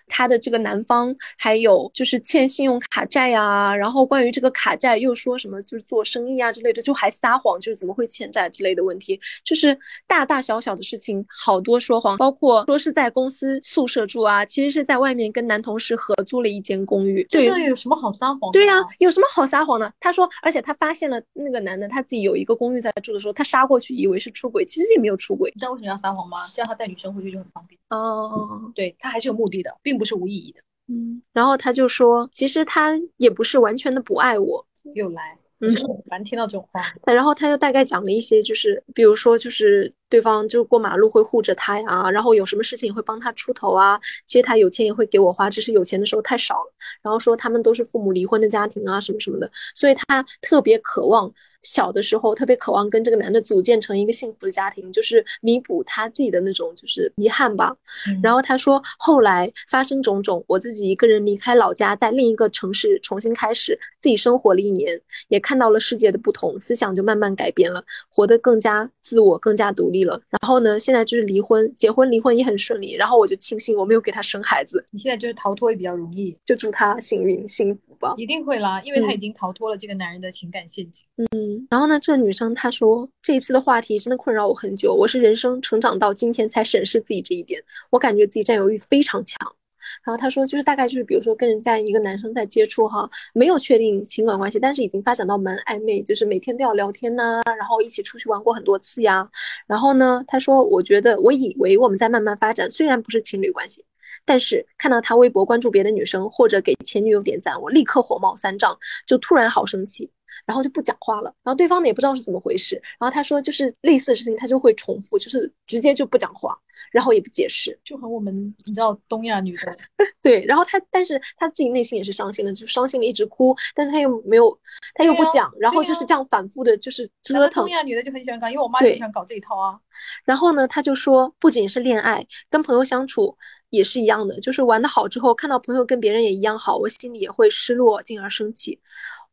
他的这个男。男方还有就是欠信用卡债呀，然后关于这个卡债又说什么就是做生意啊之类的，就还撒谎，就是怎么会欠债之类的问题，就是大大小小的事情好多说谎，包括说是在公司宿舍住啊，其实是在外面跟男同事合租了一间公寓。对有什么好撒谎？对呀，有什么好撒谎的？他说，而且他发现了那个男的他自己有一个公寓在住的时候，他杀过去以为是出轨，其实也没有出轨。你知道为什么要撒谎吗？这样他带女生回去就很方便。哦，对他还是有目的的，并不是无意义的。嗯，然后他就说，其实他也不是完全的不爱我，又来，嗯，反正听到这种话。然后他又大概讲了一些，就是比如说，就是对方就过马路会护着他呀，然后有什么事情也会帮他出头啊。其实他有钱也会给我花，只是有钱的时候太少了。然后说他们都是父母离婚的家庭啊，什么什么的，所以他特别渴望。小的时候特别渴望跟这个男的组建成一个幸福的家庭，就是弥补他自己的那种就是遗憾吧。然后他说，后来发生种种，我自己一个人离开老家，在另一个城市重新开始，自己生活了一年，也看到了世界的不同，思想就慢慢改变了，活得更加自我，更加独立了。然后呢，现在就是离婚，结婚离婚也很顺利。然后我就庆幸我没有给他生孩子。你现在就是逃脱也比较容易，就祝他幸运幸福吧。一定会啦，因为他已经逃脱了这个男人的情感陷阱。嗯。然后呢，这个女生她说，这一次的话题真的困扰我很久。我是人生成长到今天才审视自己这一点，我感觉自己占有欲非常强。然后他说，就是大概就是比如说跟人家一个男生在接触哈，没有确定情感关系，但是已经发展到蛮暧昧，就是每天都要聊天呐，然后一起出去玩过很多次呀。然后呢，他说，我觉得我以为我们在慢慢发展，虽然不是情侣关系，但是看到他微博关注别的女生或者给前女友点赞，我立刻火冒三丈，就突然好生气。然后就不讲话了，然后对方呢也不知道是怎么回事，然后他说就是类似的事情他就会重复，就是直接就不讲话，然后也不解释，就和我们你知道东亚女的，对，然后她但是她自己内心也是伤心的，就伤心的一直哭，但是她又没有，她又不讲，然后就是这样反复的，就是折腾。东亚女的就很喜欢搞，因为我妈就喜欢搞这一套啊。然后呢，她就说，不仅是恋爱，跟朋友相处也是一样的，就是玩的好之后，看到朋友跟别人也一样好，我心里也会失落，进而生气。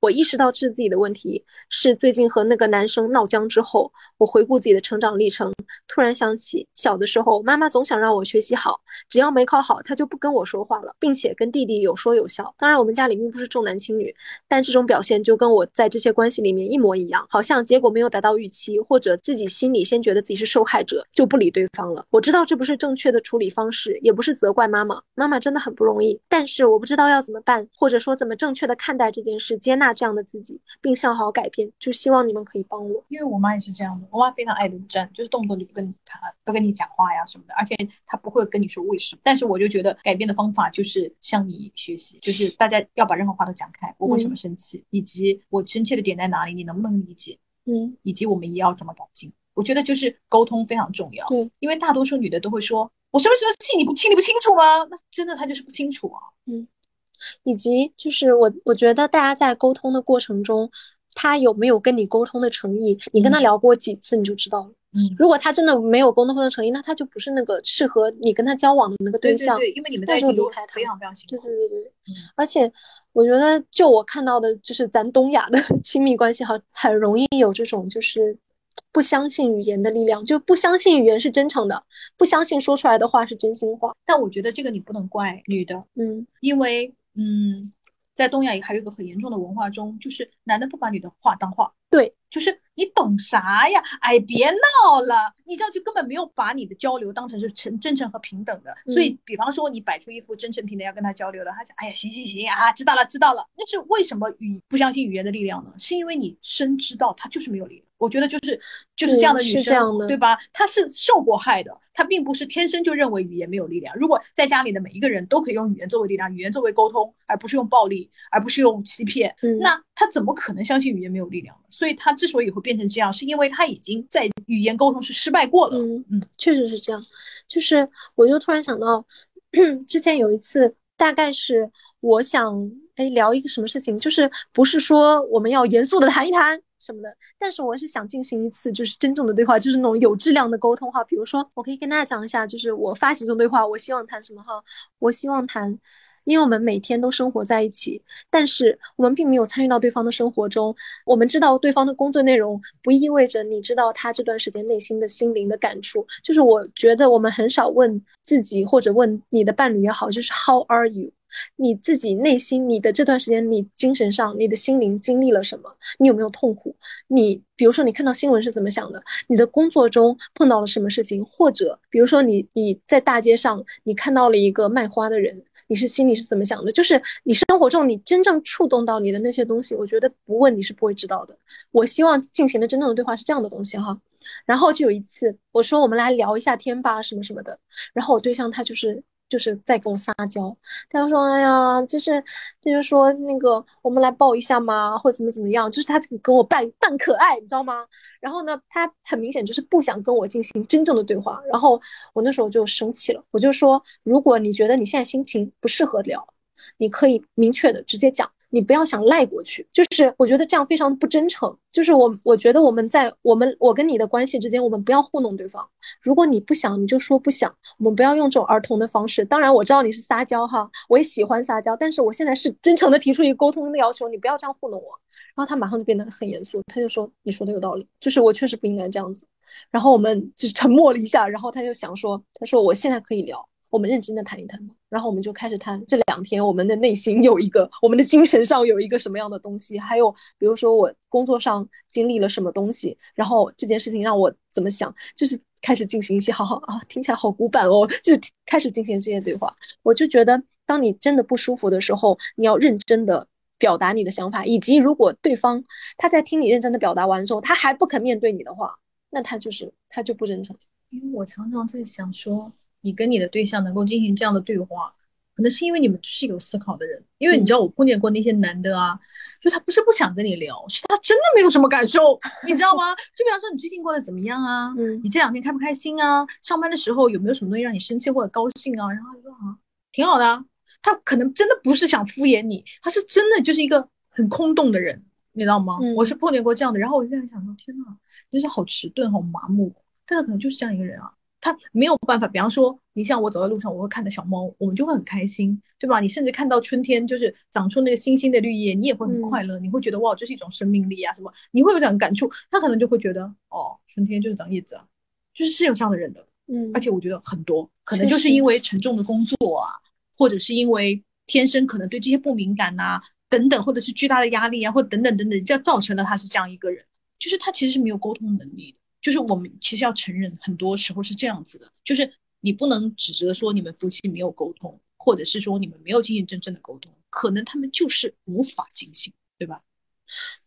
我意识到这是自己的问题，是最近和那个男生闹僵之后，我回顾自己的成长历程，突然想起小的时候，妈妈总想让我学习好，只要没考好，她就不跟我说话了，并且跟弟弟有说有笑。当然，我们家里并不是重男轻女，但这种表现就跟我在这些关系里面一模一样，好像结果没有达到预期，或者自己心里先觉得自己是受害者，就不理对方了。我知道这不是正确的处理方式，也不是责怪妈妈，妈妈真的很不容易，但是我不知道要怎么办，或者说怎么正确的看待这件事，接纳。这样的自己，并向好改变，就希望你们可以帮我。因为我妈也是这样的，我妈非常爱冷战，就是动不动就不跟她不跟你讲话呀什么的，而且她不会跟你说为什么。但是我就觉得改变的方法就是向你学习，就是大家要把任何话都讲开，我为什么生气，以及我生气的点在哪里，你能不能理解？嗯，以及我们也要怎么改进？我觉得就是沟通非常重要。对，因为大多数女的都会说，我什么时候气你不气你不清楚吗？那真的她就是不清楚啊。嗯。以及就是我，我觉得大家在沟通的过程中，他有没有跟你沟通的诚意？你跟他聊过几次，你就知道了。嗯，如果他真的没有沟通的诚意，那他就不是那个适合你跟他交往的那个对象。对对，因为你们在一起离开他，非常非常辛苦。对对对对，而且我觉得，就我看到的，就是咱东亚的 亲密关系，哈，很容易有这种就是不相信语言的力量，就不相信语言是真诚的，不相信说出来的话是真心话。但我觉得这个你不能怪女的，嗯，因为嗯。在东亚也还有一个很严重的文化中，就是男的不把女的话当话，对，就是你懂啥呀？哎，别闹了，你这样就根本没有把你的交流当成是诚真诚和平等的。所以，比方说你摆出一副真诚平等要跟他交流的，他讲，哎呀，行行行啊，知道了知道了。那是为什么语不相信语言的力量呢？是因为你深知道他就是没有力量。我觉得就是就是这样的女生，对吧？她是受过害的，她并不是天生就认为语言没有力量。如果在家里的每一个人都可以用语言作为力量，语言作为沟通，而不是用暴力，而不是用欺骗，那她怎么可能相信语言没有力量呢？所以她之所以会变成这样，是因为她已经在语言沟通是失败过了。嗯嗯，确实是这样。就是我就突然想到，之前有一次，大概是我想哎聊一个什么事情，就是不是说我们要严肃的谈一谈。什么的，但是我是想进行一次就是真正的对话，就是那种有质量的沟通哈。比如说，我可以跟大家讲一下，就是我发起这种对话，我希望谈什么哈？我希望谈，因为我们每天都生活在一起，但是我们并没有参与到对方的生活中。我们知道对方的工作内容，不意味着你知道他这段时间内心的心灵的感触。就是我觉得我们很少问自己，或者问你的伴侣也好，就是 How are you？你自己内心，你的这段时间，你精神上，你的心灵经历了什么？你有没有痛苦？你比如说，你看到新闻是怎么想的？你的工作中碰到了什么事情？或者比如说，你你在大街上，你看到了一个卖花的人，你是心里是怎么想的？就是你生活中你真正触动到你的那些东西，我觉得不问你是不会知道的。我希望进行的真正的对话是这样的东西哈。然后就有一次，我说我们来聊一下天吧，什么什么的。然后我对象他就是。就是在跟我撒娇，他就说：“哎呀，就是，他就说那个，我们来抱一下嘛，或者怎么怎么样。”就是他跟我扮扮可爱，你知道吗？然后呢，他很明显就是不想跟我进行真正的对话。然后我那时候就生气了，我就说：“如果你觉得你现在心情不适合聊，你可以明确的直接讲。”你不要想赖过去，就是我觉得这样非常不真诚。就是我，我觉得我们在我们我跟你的关系之间，我们不要糊弄对方。如果你不想，你就说不想。我们不要用这种儿童的方式。当然我知道你是撒娇哈，我也喜欢撒娇，但是我现在是真诚的提出一个沟通的要求，你不要这样糊弄我。然后他马上就变得很严肃，他就说：“你说的有道理，就是我确实不应该这样子。”然后我们就沉默了一下，然后他就想说：“他说我现在可以聊。”我们认真的谈一谈吗然后我们就开始谈这两天我们的内心有一个，我们的精神上有一个什么样的东西，还有比如说我工作上经历了什么东西，然后这件事情让我怎么想，就是开始进行一些好好啊，听起来好古板哦，就开始进行这些对话。我就觉得，当你真的不舒服的时候，你要认真的表达你的想法，以及如果对方他在听你认真的表达完之后，他还不肯面对你的话，那他就是他就不真诚。因为我常常在想说。你跟你的对象能够进行这样的对话，可可能是因为你们是有思考的人，因为你知道我碰见过那些男的啊，就他不是不想跟你聊，是他真的没有什么感受，你知道吗？就比方说你最近过得怎么样啊？嗯你这两天开不开心啊？上班的时候有没有什么东西让你生气或者高兴啊？然后他说啊，挺好的啊。他可能真的不是想敷衍你，他是真的就是一个很空洞的人，你知道吗？嗯我是碰见过这样的，然后我现在想说，天呐，就是好迟钝，好麻木。但他可能就是这样一个人啊，他没有办法。比方说，你像我走在路上，我会看到小猫，我们就会很开心，对吧？你甚至看到春天就是长出那个新兴的绿叶，你也会很嗯快乐，你会觉得哇，这是一种生命力啊，什么？你会有这种感触。他可能就会觉得，哦，春天就是长叶子啊，就是是有这样的人的。嗯，而且我觉得很多可能就是因为沉重的工作啊，或者是因为天生可能对这些不敏感呐、等等，或者是巨大的压力啊，或等等等等，这样造成了他是这样一个人，就是他其实是没有沟通能力的。就是我们其实要承认，很多时候是这样子的，就是你不能指责说你们夫妻没有沟通，或者是说你们没有进行真正的沟通，可能他们就是无法进行，对吧？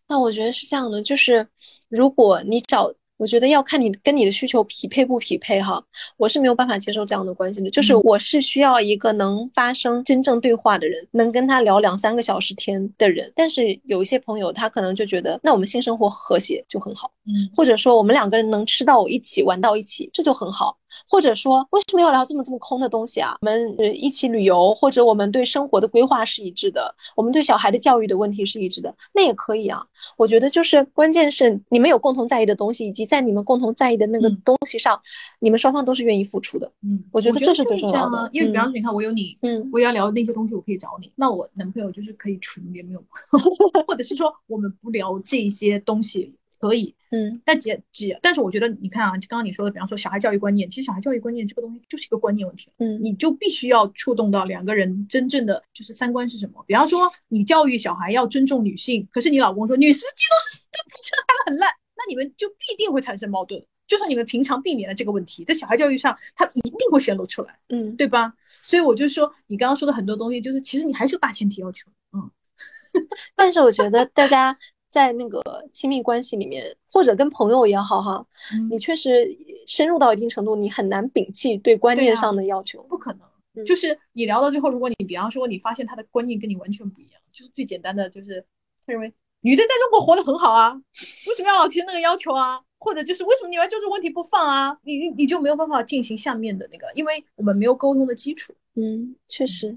那我觉得是这样的，就是如果你找，我觉得要看你跟你的需求匹配不匹配哈。我是没有办法接受这样的关系的，就是嗯我是需要一个能发生真正对话的人，能跟他聊两三个小时天的人。但是有一些朋友他可能就觉得，那我们性生活和谐就很好，嗯或者说我们两个人能吃到一起玩到一起，这就很好。或者说，为什么要聊这么这么空的东西啊？我们呃一起旅游，或者我们对生活的规划是一致的，我们对小孩的教育的问题是一致的，那也可以啊。我觉得就是关键是你们有共同在意的东西，以及在你们共同在意的那个嗯东西上，你们双方都是愿意付出的。嗯，我觉得这是最就重要的这样啊，因为比嗯方说，你看我有你，嗯我要聊那些东西，我可以找你。那我男朋友就是可以纯连没有，或者是说我们不聊这些东西可以。嗯但只只，但是我觉得你看啊，就刚刚你说的，比方说小孩教育观念，其实小孩教育观念这个东西就是一个观念问题，嗯你就必须要触动到两个人真正的就是三观是什么。比方说你教育小孩要尊重女性，可是你老公说女司机都是都车开的很烂，那你们就必定会产生矛盾。就算你们平常避免了这个问题，在小孩教育上，他一定会显露出来。嗯，对吧？所以我就说，你刚刚说的很多东西，就是其实你还是有大前提要求。嗯 但是我觉得大家在那个亲密关系里面，或者跟朋友也好哈，你嗯，确实深入到一定程度，你很难摒弃对观念上的要求。不可能。嗯就是你聊到最后，如果你比方说你发现他的观念跟你完全不一样，就是最简单的，就是他认为女的在中国活得很好啊，为什么要老提那个要求啊？或者就是为什么你要揪住问题不放啊？你你你就没有办法进行下面的那个，因为我们没有沟通的基础。嗯，确实。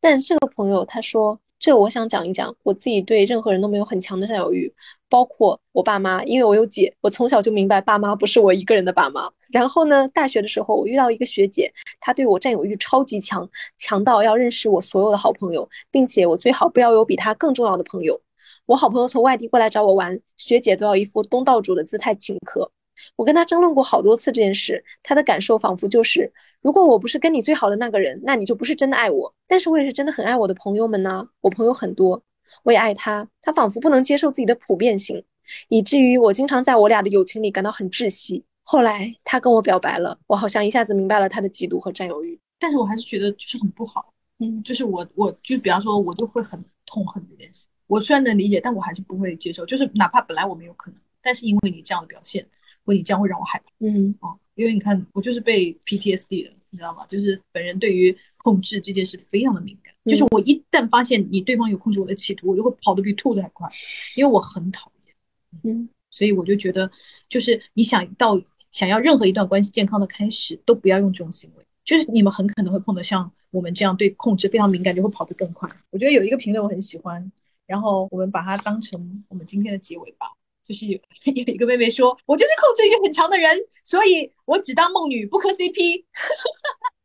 但这个朋友他说，这我想讲一讲，我自己对任何人都没有很强的占有欲，包括我爸妈，因为我有姐，我从小就明白爸妈不是我一个人的爸妈。然后呢，大学的时候我遇到一个学姐，她对我占有欲超级强，强到要认识我所有的好朋友，并且我最好不要有比她更重要的朋友。我好朋友从外地过来找我玩，学姐都要一副东道主的姿态请客。我跟他争论过好多次这件事，他的感受仿佛就是，如果我不是跟你最好的那个人，那你就不是真的爱我。但是我也是真的很爱我的朋友们呢，我朋友很多，我也爱他，他仿佛不能接受自己的普遍性，以至于我经常在我俩的友情里感到很窒息。后来他跟我表白了，我好像一下子明白了他的嫉妒和占有欲。但是我还是觉得就是很不好。嗯就是我我就比方说，我就会很痛恨这件事。我虽然能理解，但我还是不会接受。就是哪怕本来我没有可能，但是因为你这样的表现，或你这样会让我害怕嗯哦。因为你看，我就是被 PTSD 的，你知道吗？就是本人对于控制这件事非常的敏感。就是嗯我一旦发现你对方有控制我的企图，我就会跑得比兔子还快，因为我很讨厌。嗯所以我就觉得，就是你想到想要任何一段关系健康的开始，都不要用这种行为。就是你们很可能会碰到像我们这样对控制非常敏感，就会跑得更快。我觉得有一个评论我很喜欢，然后我们把它当成我们今天的结尾吧。就是有 有一个妹妹说，我就是控制欲很强的人，所以我只当梦女，不磕 CP。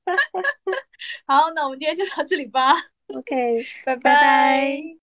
好，那我们今天就到这里吧，，OK，拜拜拜。